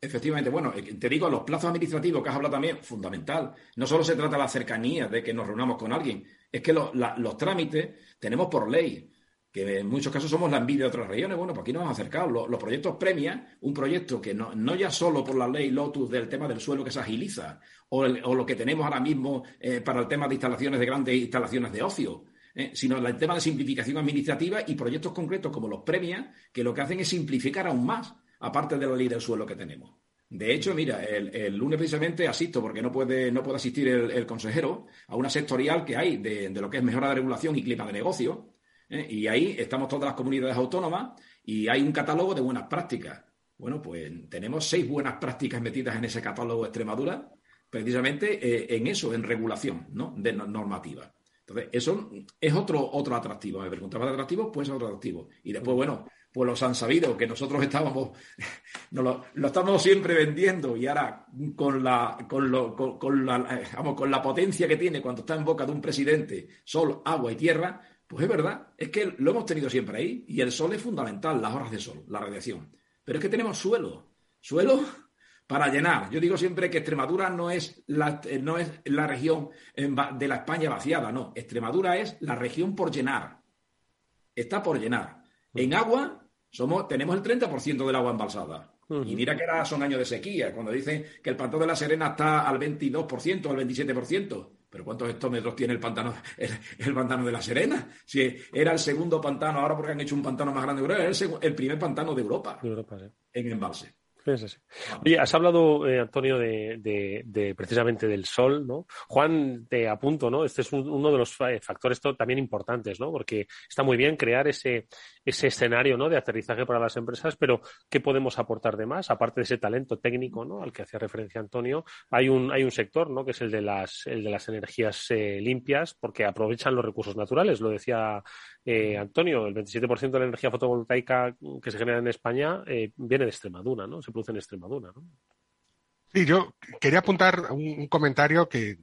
Efectivamente, bueno, te digo, los plazos administrativos que has hablado también, fundamental. No solo se trata de la cercanía, de que nos reunamos con alguien, es que los trámites tenemos por ley que en muchos casos somos la envidia de otras regiones. Bueno, pues aquí nos hemos acercado. Los, proyectos premia un proyecto que no, no, ya solo por la ley Lotus del tema del suelo que se agiliza, o, lo que tenemos ahora mismo eh, para el tema de instalaciones de grandes instalaciones de ocio, eh, sino el tema de simplificación administrativa y proyectos concretos como los premia, que lo que hacen es simplificar aún más, aparte de la ley del suelo que tenemos. De hecho, mira, el, lunes precisamente asisto, porque no puede, no puede asistir el, consejero, a una sectorial que hay de, de, lo que es mejora de regulación y clima de negocio, ¿eh? Y ahí estamos todas las comunidades autónomas y hay un catálogo de buenas prácticas. Bueno, pues tenemos seis buenas prácticas metidas en ese catálogo de Extremadura, precisamente eh, en eso, en regulación ¿no? de normativa. Entonces, eso es otro, otro atractivo. Me preguntaba de atractivo, pues otro atractivo. Y después, bueno, pues los han sabido que nosotros estábamos, lo, lo, estamos siempre vendiendo y ahora con la, con, lo, con, la, eh, vamos, con la potencia que tiene cuando está en boca de un presidente, sol, agua y tierra, pues es verdad, es que lo hemos tenido siempre ahí y el sol es fundamental, las horas de sol, la radiación. Pero es que tenemos suelo, suelo para llenar. Yo digo siempre que Extremadura no es la, eh, no es la región de la España vaciada, no. Extremadura es la región por llenar. Está por llenar. En agua somos, tenemos el 30% del agua embalsada. Y mira que ahora son años de sequía, cuando dicen que el pantano de la Serena está al 22%, al 27%. Pero ¿cuántos hectómetros tiene el pantano, el, pantano de la Serena? Si era el segundo pantano, ahora porque han hecho un pantano más grande de Europa, era el, primer pantano de Europa, en embalse. Oye, has hablado, eh, Antonio, de, precisamente del sol, ¿no? Juan, te apunto, ¿no? Este es uno de los factores también importantes, ¿no? Porque está muy bien crear ese, ese escenario, ¿no? De aterrizaje para las empresas, pero ¿qué podemos aportar de más? Aparte de ese talento técnico, ¿no? Al que hacía referencia Antonio, hay un, hay un sector, ¿no? Que es el de las, el de las energías eh, limpias, porque aprovechan los recursos naturales. Lo decía eh, Antonio, el 27% de la energía fotovoltaica que se genera en España viene de Extremadura, ¿no? en Extremadura. ¿no? Sí, yo quería apuntar un, comentario que,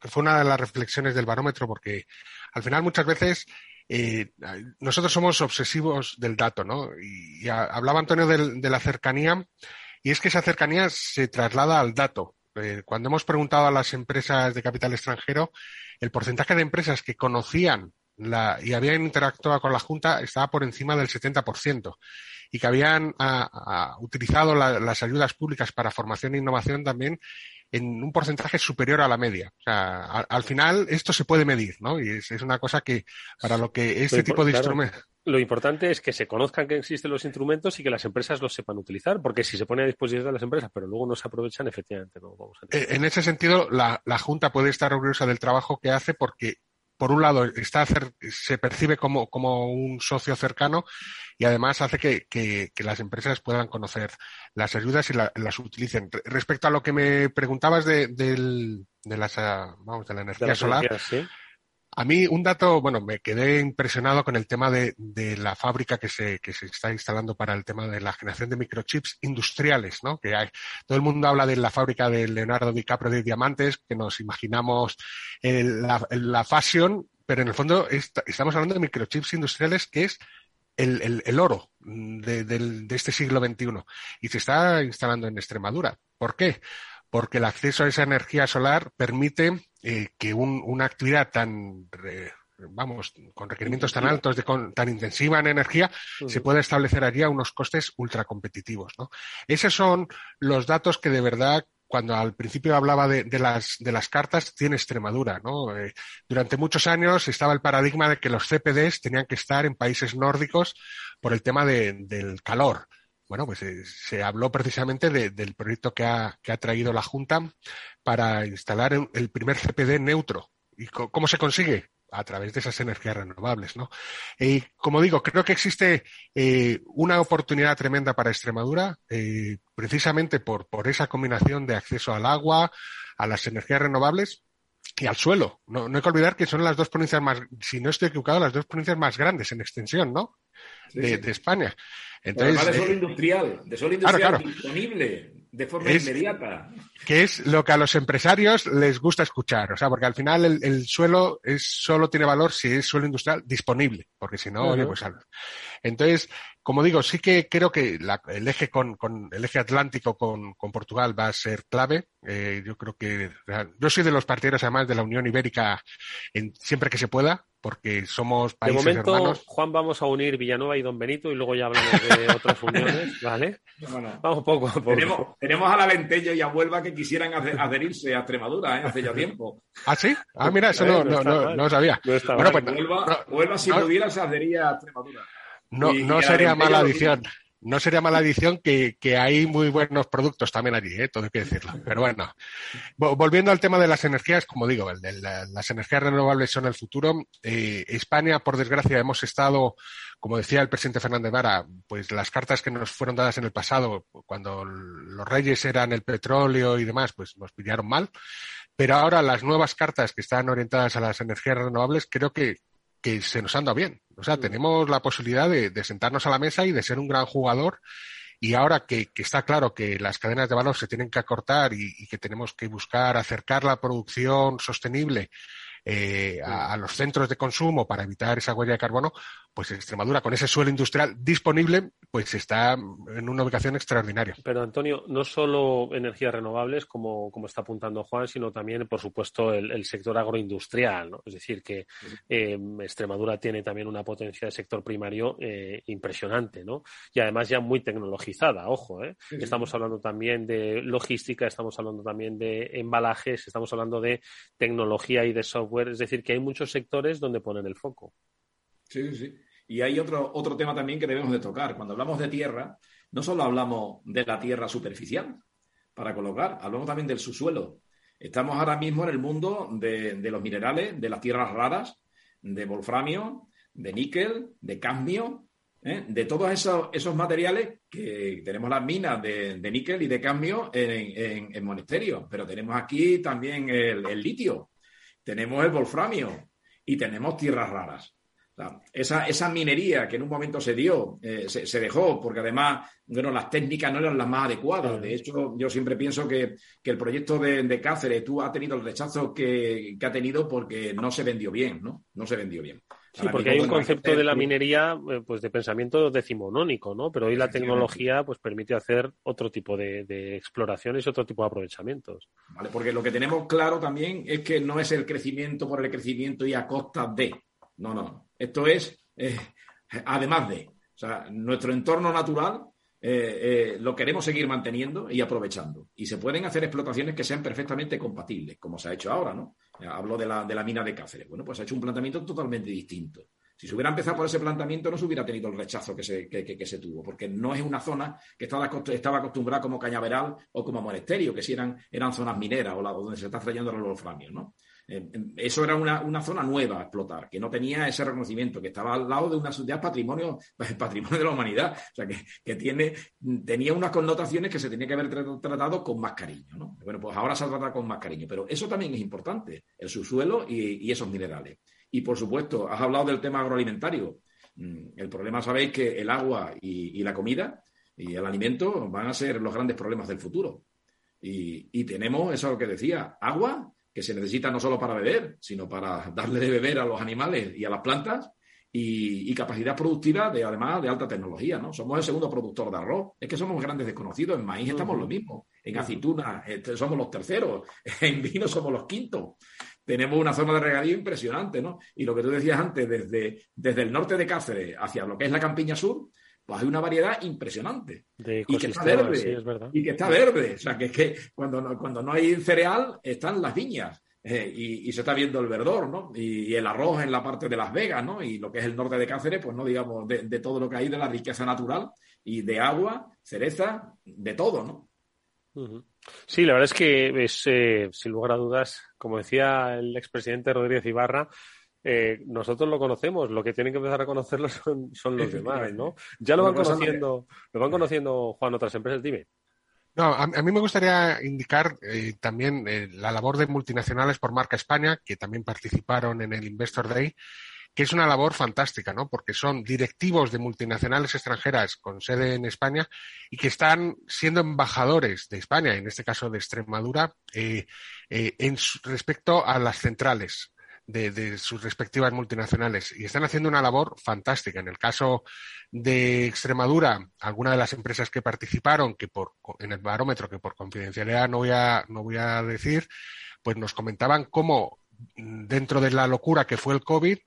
fue una de las reflexiones del barómetro, porque al final muchas veces eh, nosotros somos obsesivos del dato, ¿no? Y, hablaba Antonio de, la cercanía, y es que esa cercanía se traslada al dato. Eh, cuando hemos preguntado a las empresas de capital extranjero, el porcentaje de empresas que conocían la, y habían interactuado con la Junta estaba por encima del 70% y que habían utilizado las ayudas públicas para formación e innovación también en un porcentaje superior a la media. O sea, al final esto se puede medir, ¿no? Y es, una cosa que para lo que este tipo de instrumentos lo importante es que se conozcan que existen los instrumentos y que las empresas los sepan utilizar, porque si se pone a disposición de las empresas, pero luego no se aprovechan, efectivamente no vamos a eh, En ese sentido, la, la Junta puede estar orgullosa del trabajo que hace porque por un lado, está se percibe como, como, un socio cercano y además hace que, que, las empresas puedan conocer las ayudas y las utilicen. Respecto a lo que me preguntabas de, de, las, ah, vamos, de la energía solar, a mí un dato, bueno, me quedé impresionado con el tema de, de la fábrica que se, que se está instalando para el tema de la generación de microchips industriales, ¿no? Que hay, todo el mundo habla de la fábrica de Leonardo DiCaprio de diamantes, que nos imaginamos la, la fashion, pero en el fondo estamos hablando de microchips industriales que es el, el, el oro de, de este siglo XXI y se está instalando en Extremadura. ¿Por qué? Porque el acceso a esa energía solar permite eh, que una actividad tan, vamos, con requerimientos tan altos, de tan intensiva en energía, se pueda establecer allí a unos costes ultra competitivos. ¿no? Esos son los datos que de verdad cuando al principio hablaba de, las, de las cartas, tiene Extremadura. ¿no? Eh, durante muchos años estaba el paradigma de que los CPDs tenían que estar en países nórdicos por el tema del calor. Bueno, pues eh, se habló precisamente del proyecto que ha, que ha, traído la Junta para instalar el primer CPD neutro. ¿Y cómo se consigue? A través de esas energías renovables, ¿no? Y como digo, creo que existe eh, una oportunidad tremenda para Extremadura, eh, precisamente por, por esa combinación de acceso al agua, a las energías renovables, y al suelo. No, no, hay que olvidar que son las dos provincias más, si no estoy equivocado, las dos provincias más grandes en extensión, ¿no? de, de, España. Entonces, Además de suelo eh, industrial, de suelo industrial disponible de forma inmediata. Que es lo que a los empresarios les gusta escuchar, o sea, porque al final el, suelo es, solo tiene valor si es suelo industrial disponible, porque si no, oye, pues Entonces, como digo, sí que creo que el eje con, con, el eje atlántico con, con Portugal va a ser clave. Eh, yo creo que yo soy de los partidarios además de la Unión Ibérica en, siempre que se pueda, porque somos países De momento, hermanos. Juan, vamos a unir Villanueva y Don Benito y luego ya hablamos de otras uniones, ¿vale? Vamos poco a poco. Tenemos, tenemos a la Ventello y a Huelva que quisieran adherirse a Extremadura, ¿eh? Hace ya tiempo. ¿Ah, sí? Ah, mira, eso no, no, no, no, sabía. bueno, pues, Huelva, Huelva, si pudiera, se adhería a Extremadura. No, no sería mala adición no sería mala adición que, hay muy buenos productos también allí, ¿eh? todo hay que decirlo. Pero bueno, volviendo al tema de las energías, como digo, las energías renovables son el futuro. Eh, España, por desgracia, hemos estado, como decía el presidente Fernández Vara, pues las cartas que nos fueron dadas en el pasado, cuando los reyes eran el petróleo y demás, pues nos pillaron mal. Pero ahora las nuevas cartas que están orientadas a las energías renovables, creo que, que se nos anda bien. O sea, tenemos la posibilidad de, sentarnos a la mesa y de ser un gran jugador. Y ahora que, está claro que las cadenas de valor se tienen que acortar y, que tenemos que buscar acercar la producción sostenible eh, a, los centros de consumo para evitar esa huella de carbono, pues Extremadura, con ese suelo industrial disponible, pues está en una ubicación extraordinaria. Pero Antonio, no solo energías renovables, como, como está apuntando Juan, sino también, por supuesto, el, sector agroindustrial. ¿no? Es decir, que eh, Extremadura tiene también una potencia de sector primario eh, impresionante, ¿no? Y además ya muy tecnologizada, ojo, ¿eh? Estamos hablando también de logística, estamos hablando también de embalajes, estamos hablando de tecnología y de software. Es decir, que hay muchos sectores donde ponen el foco. Sí, sí. Y hay otro, otro tema también que debemos de tocar. Cuando hablamos de tierra, no solo hablamos de la tierra superficial para colocar, hablamos también del subsuelo. Estamos ahora mismo en el mundo de, los minerales, de las tierras raras, de wolframio, de níquel, de cadmio, ¿eh? de todos esos, esos, materiales que tenemos las minas de, níquel y de cadmio en, en, pero tenemos aquí también el, el litio, tenemos el wolframio y tenemos tierras raras esa, esa, minería que en un momento se dio, eh, se, dejó, porque además, bueno, las técnicas no eran las más adecuadas. De hecho, yo siempre pienso que, el proyecto de, Cáceres, tú has tenido el rechazo que, ha tenido porque no se vendió bien, ¿no? No se vendió bien. Sí, porque hay un concepto de la minería, eh, pues de pensamiento decimonónico, ¿no? Pero hoy la tecnología, pues permite hacer otro tipo de, de exploraciones y otro tipo de aprovechamientos. Vale, porque lo que tenemos claro también es que no es el crecimiento por el crecimiento y a costa de no, no. Esto es eh, además de. Nuestro entorno natural eh, eh, lo queremos seguir manteniendo y aprovechando. Y se pueden hacer explotaciones que sean perfectamente compatibles, como se ha hecho ahora, ¿no? Hablo de la, de la mina de Cáceres. Bueno, pues ha hecho un planteamiento totalmente distinto. Si se hubiera empezado por ese planteamiento, no se hubiera tenido el rechazo que se, que, se tuvo, porque no es una zona que estaba, estaba acostumbrada como Cañaveral o como Monesterio, que si eran, eran zonas mineras o la, donde se está trayendo los wolframio, ¿no? Eh, eh, eso era una, zona nueva a explotar, que no tenía ese reconocimiento, que estaba al lado de una ciudad patrimonio, patrimonio de la humanidad, o sea, que, tiene, tenía unas connotaciones que se tenía que haber tratado con más cariño. ¿no? Bueno, pues ahora se trata con más cariño, pero eso también es importante, el subsuelo y, esos minerales. Y por supuesto, has hablado del tema agroalimentario. Mm, el problema, sabéis que el agua y, la comida y el alimento van a ser los grandes problemas del futuro. Y, y tenemos, eso lo que decía, agua que se necesita no solo para beber, sino para darle de beber a los animales y a las plantas, y, capacidad productiva de además de alta tecnología, ¿no? Somos el segundo productor de arroz. Es que somos grandes desconocidos. En maíz estamos lo mismo. En aceituna este, somos los terceros. En vino somos los quintos. Tenemos una zona de regadío impresionante, ¿no? Y lo que tú decías antes, desde, desde el norte de Cáceres hacia lo que es la campiña sur, pues hay una variedad impresionante. y que está verde. y que está verde. O sea, que es que cuando no, cuando no hay cereal, están las viñas. Eh, y, se está viendo el verdor, ¿no? Y, el arroz en la parte de Las Vegas, ¿no? Y lo que es el norte de Cáceres, pues no digamos de, todo lo que hay de la riqueza natural y de agua, cereza, de todo, ¿no? Sí, la verdad es que es, eh, sin lugar a dudas, como decía el expresidente Rodríguez Ibarra, eh, nosotros lo conocemos, lo que tienen que empezar a conocerlo son, los demás, ¿no? Ya lo van conociendo, lo van conociendo, Juan, otras empresas, dime. No, a, mí me gustaría indicar eh, también eh, la labor de multinacionales por marca España, que también participaron en el Investor Day, que es una labor fantástica, ¿no? Porque son directivos de multinacionales extranjeras con sede en España y que están siendo embajadores de España, en este caso de Extremadura, en respecto a las centrales de, sus respectivas multinacionales y están haciendo una labor fantástica. En el caso de Extremadura, algunas de las empresas que participaron, que por, en el barómetro, que por confidencialidad no voy a, no voy a decir, pues nos comentaban cómo dentro de la locura que fue el COVID,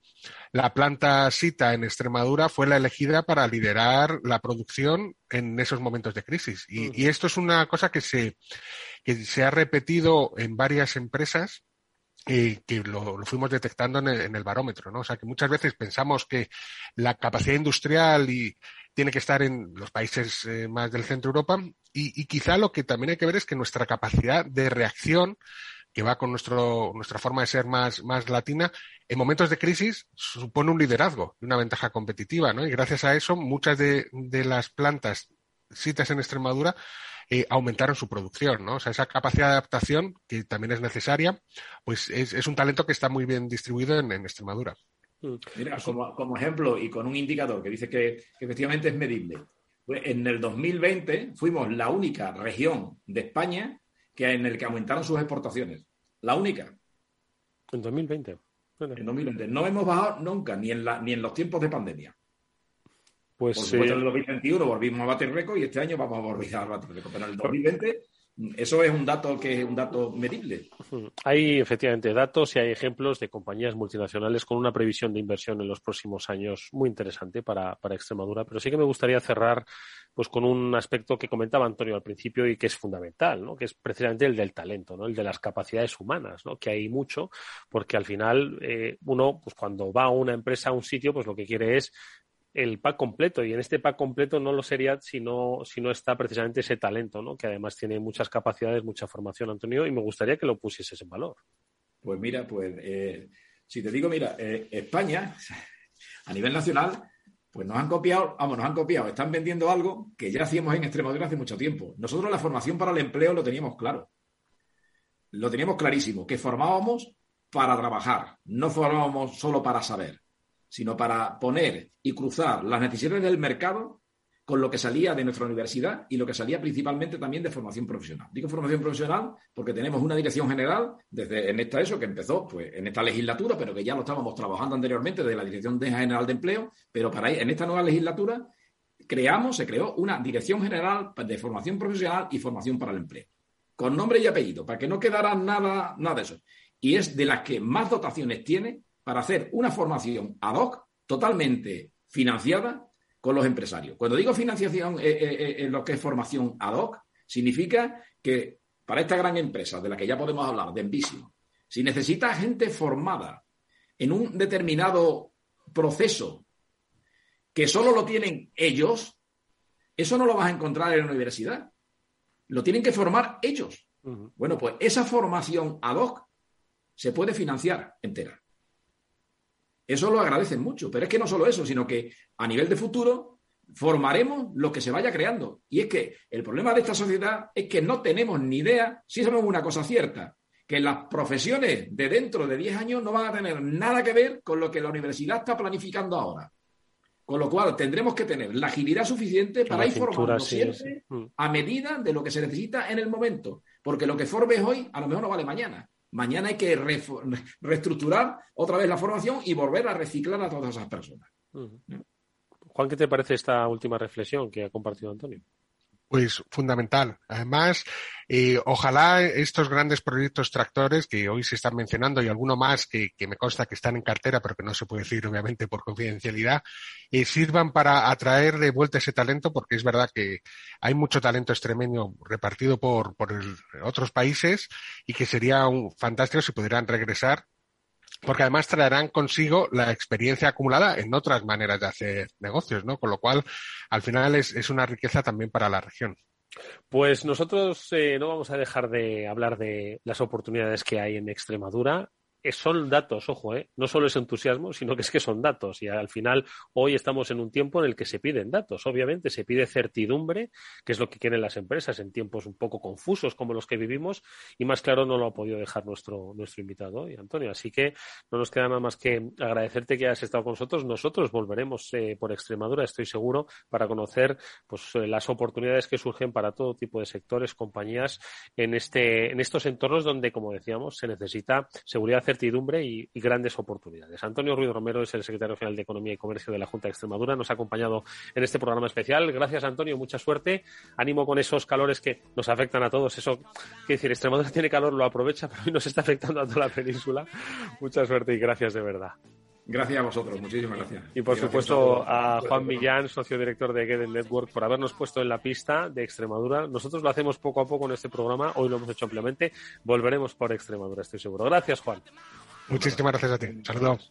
la planta SITA en Extremadura fue la elegida para liderar la producción en esos momentos de crisis. Y, y esto es una cosa que se, que se ha repetido en varias empresas que lo, fuimos detectando en el, barómetro, ¿no? O sea, que muchas veces pensamos que la capacidad industrial y tiene que estar en los países eh, más del centro Europa y, quizá lo que también hay que ver es que nuestra capacidad de reacción que va con nuestro, nuestra forma de ser más, más latina, en momentos de crisis supone un liderazgo y una ventaja competitiva, ¿no? Y gracias a eso, muchas de, de las plantas citas en Extremadura eh, aumentaron su producción, ¿no? O sea, esa capacidad de adaptación que también es necesaria, pues es, un talento que está muy bien distribuido en, Extremadura. Mm. Mira, como, ejemplo y con un indicador que dice que, efectivamente es medible. Pues en el 2020 fuimos la única región de España que en el que aumentaron sus exportaciones. La única. En 2020. En 2020. No hemos bajado nunca, ni en, la, ni en los tiempos de pandemia. Pues, Por supuesto, en el 2021 volvimos a batir récord y este año vamos a volver a batir récord. Pero en el 2020 eso es un dato que es un dato medible. Hay efectivamente datos y hay ejemplos de compañías multinacionales con una previsión de inversión en los próximos años muy interesante para, para Extremadura, pero sí que me gustaría cerrar pues con un aspecto que comentaba Antonio al principio y que es fundamental, ¿no? que es precisamente el del talento, ¿no? el de las capacidades humanas, ¿no? que hay mucho, porque al final eh, uno, pues cuando va a una empresa, a un sitio, pues lo que quiere es el pack completo y en este pack completo no lo sería si no, si no está precisamente ese talento, ¿no? que además tiene muchas capacidades, mucha formación, Antonio, y me gustaría que lo pusieses en valor. Pues mira, pues eh, si te digo, mira, eh, España, a nivel nacional, pues nos han copiado, vamos, nos han copiado, están vendiendo algo que ya hacíamos en Extremadura hace mucho tiempo. Nosotros la formación para el empleo lo teníamos claro. Lo teníamos clarísimo, que formábamos para trabajar, no formábamos solo para saber sino para poner y cruzar las necesidades del mercado con lo que salía de nuestra universidad y lo que salía principalmente también de formación profesional. Digo formación profesional porque tenemos una dirección general desde en esta eso que empezó pues en esta legislatura, pero que ya lo estábamos trabajando anteriormente desde la Dirección General de Empleo, pero para en esta nueva legislatura creamos, se creó una Dirección General de Formación Profesional y Formación para el Empleo, con nombre y apellido, para que no quedara nada, nada de eso. Y es de las que más dotaciones tiene para hacer una formación ad hoc totalmente financiada con los empresarios. Cuando digo financiación eh, eh, eh, en lo que es formación ad hoc, significa que para esta gran empresa de la que ya podemos hablar, de Envisio, si necesita gente formada en un determinado proceso que solo lo tienen ellos, eso no lo vas a encontrar en la universidad. Lo tienen que formar ellos. Bueno, pues esa formación ad hoc se puede financiar entera. Eso lo agradecen mucho, pero es que no solo eso, sino que a nivel de futuro formaremos lo que se vaya creando. Y es que el problema de esta sociedad es que no tenemos ni idea, si sabemos una cosa cierta, que las profesiones de dentro de 10 años no van a tener nada que ver con lo que la universidad está planificando ahora. Con lo cual tendremos que tener la agilidad suficiente para ir formando siempre mm. a medida de lo que se necesita en el momento. Porque lo que formes hoy a lo mejor no vale mañana. Mañana hay que reestructurar otra vez la formación y volver a reciclar a todas esas personas. Juan, ¿qué te parece esta última reflexión que ha compartido Antonio? Pues fundamental. Además, eh, ojalá estos grandes proyectos tractores que hoy se están mencionando y alguno más que, me consta que están en cartera, pero que no se puede decir obviamente por confidencialidad, eh, sirvan para atraer de vuelta ese talento, porque es verdad que hay mucho talento extremeño repartido por, por otros países y que sería un, fantástico si pudieran regresar porque además traerán consigo la experiencia acumulada en otras maneras de hacer negocios, ¿no? Con lo cual, al final es, es una riqueza también para la región. Pues nosotros eh, no vamos a dejar de hablar de las oportunidades que hay en Extremadura son datos, ojo, ¿eh? no solo es entusiasmo, sino que es que son datos. Y al final, hoy estamos en un tiempo en el que se piden datos. Obviamente, se pide certidumbre, que es lo que quieren las empresas en tiempos un poco confusos como los que vivimos. Y más claro no lo ha podido dejar nuestro, nuestro invitado hoy, Antonio. Así que no nos queda nada más que agradecerte que hayas estado con nosotros. Nosotros volveremos eh, por Extremadura, estoy seguro, para conocer pues, eh, las oportunidades que surgen para todo tipo de sectores, compañías en, este, en estos entornos donde, como decíamos, se necesita seguridad certidumbre y, grandes oportunidades. Antonio Ruiz Romero es el secretario general de Economía y Comercio de la Junta de Extremadura. Nos ha acompañado en este programa especial. Gracias, Antonio. Mucha suerte. Ánimo con esos calores que nos afectan a todos. Eso, que decir, Extremadura tiene calor, lo aprovecha, pero hoy nos está afectando a toda la península. Mucha suerte y gracias de verdad. Gracias a vosotros, muchísimas gracias. Y por supuesto a, Juan Millán, socio director de Geden Network, por habernos puesto en la pista de Extremadura. Nosotros lo hacemos poco a poco en este programa, hoy lo hemos hecho ampliamente. Volveremos por Extremadura, estoy seguro. Gracias, Juan. Muchísimas gracias a ti. Saludos.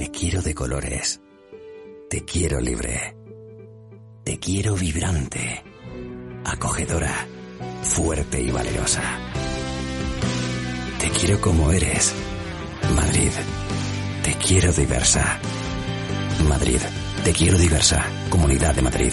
Te quiero de colores. Te quiero libre. Te quiero vibrante, acogedora, fuerte y valerosa. Te quiero como eres. Madrid. Te quiero diversa. Madrid. Te quiero diversa. Comunidad de Madrid.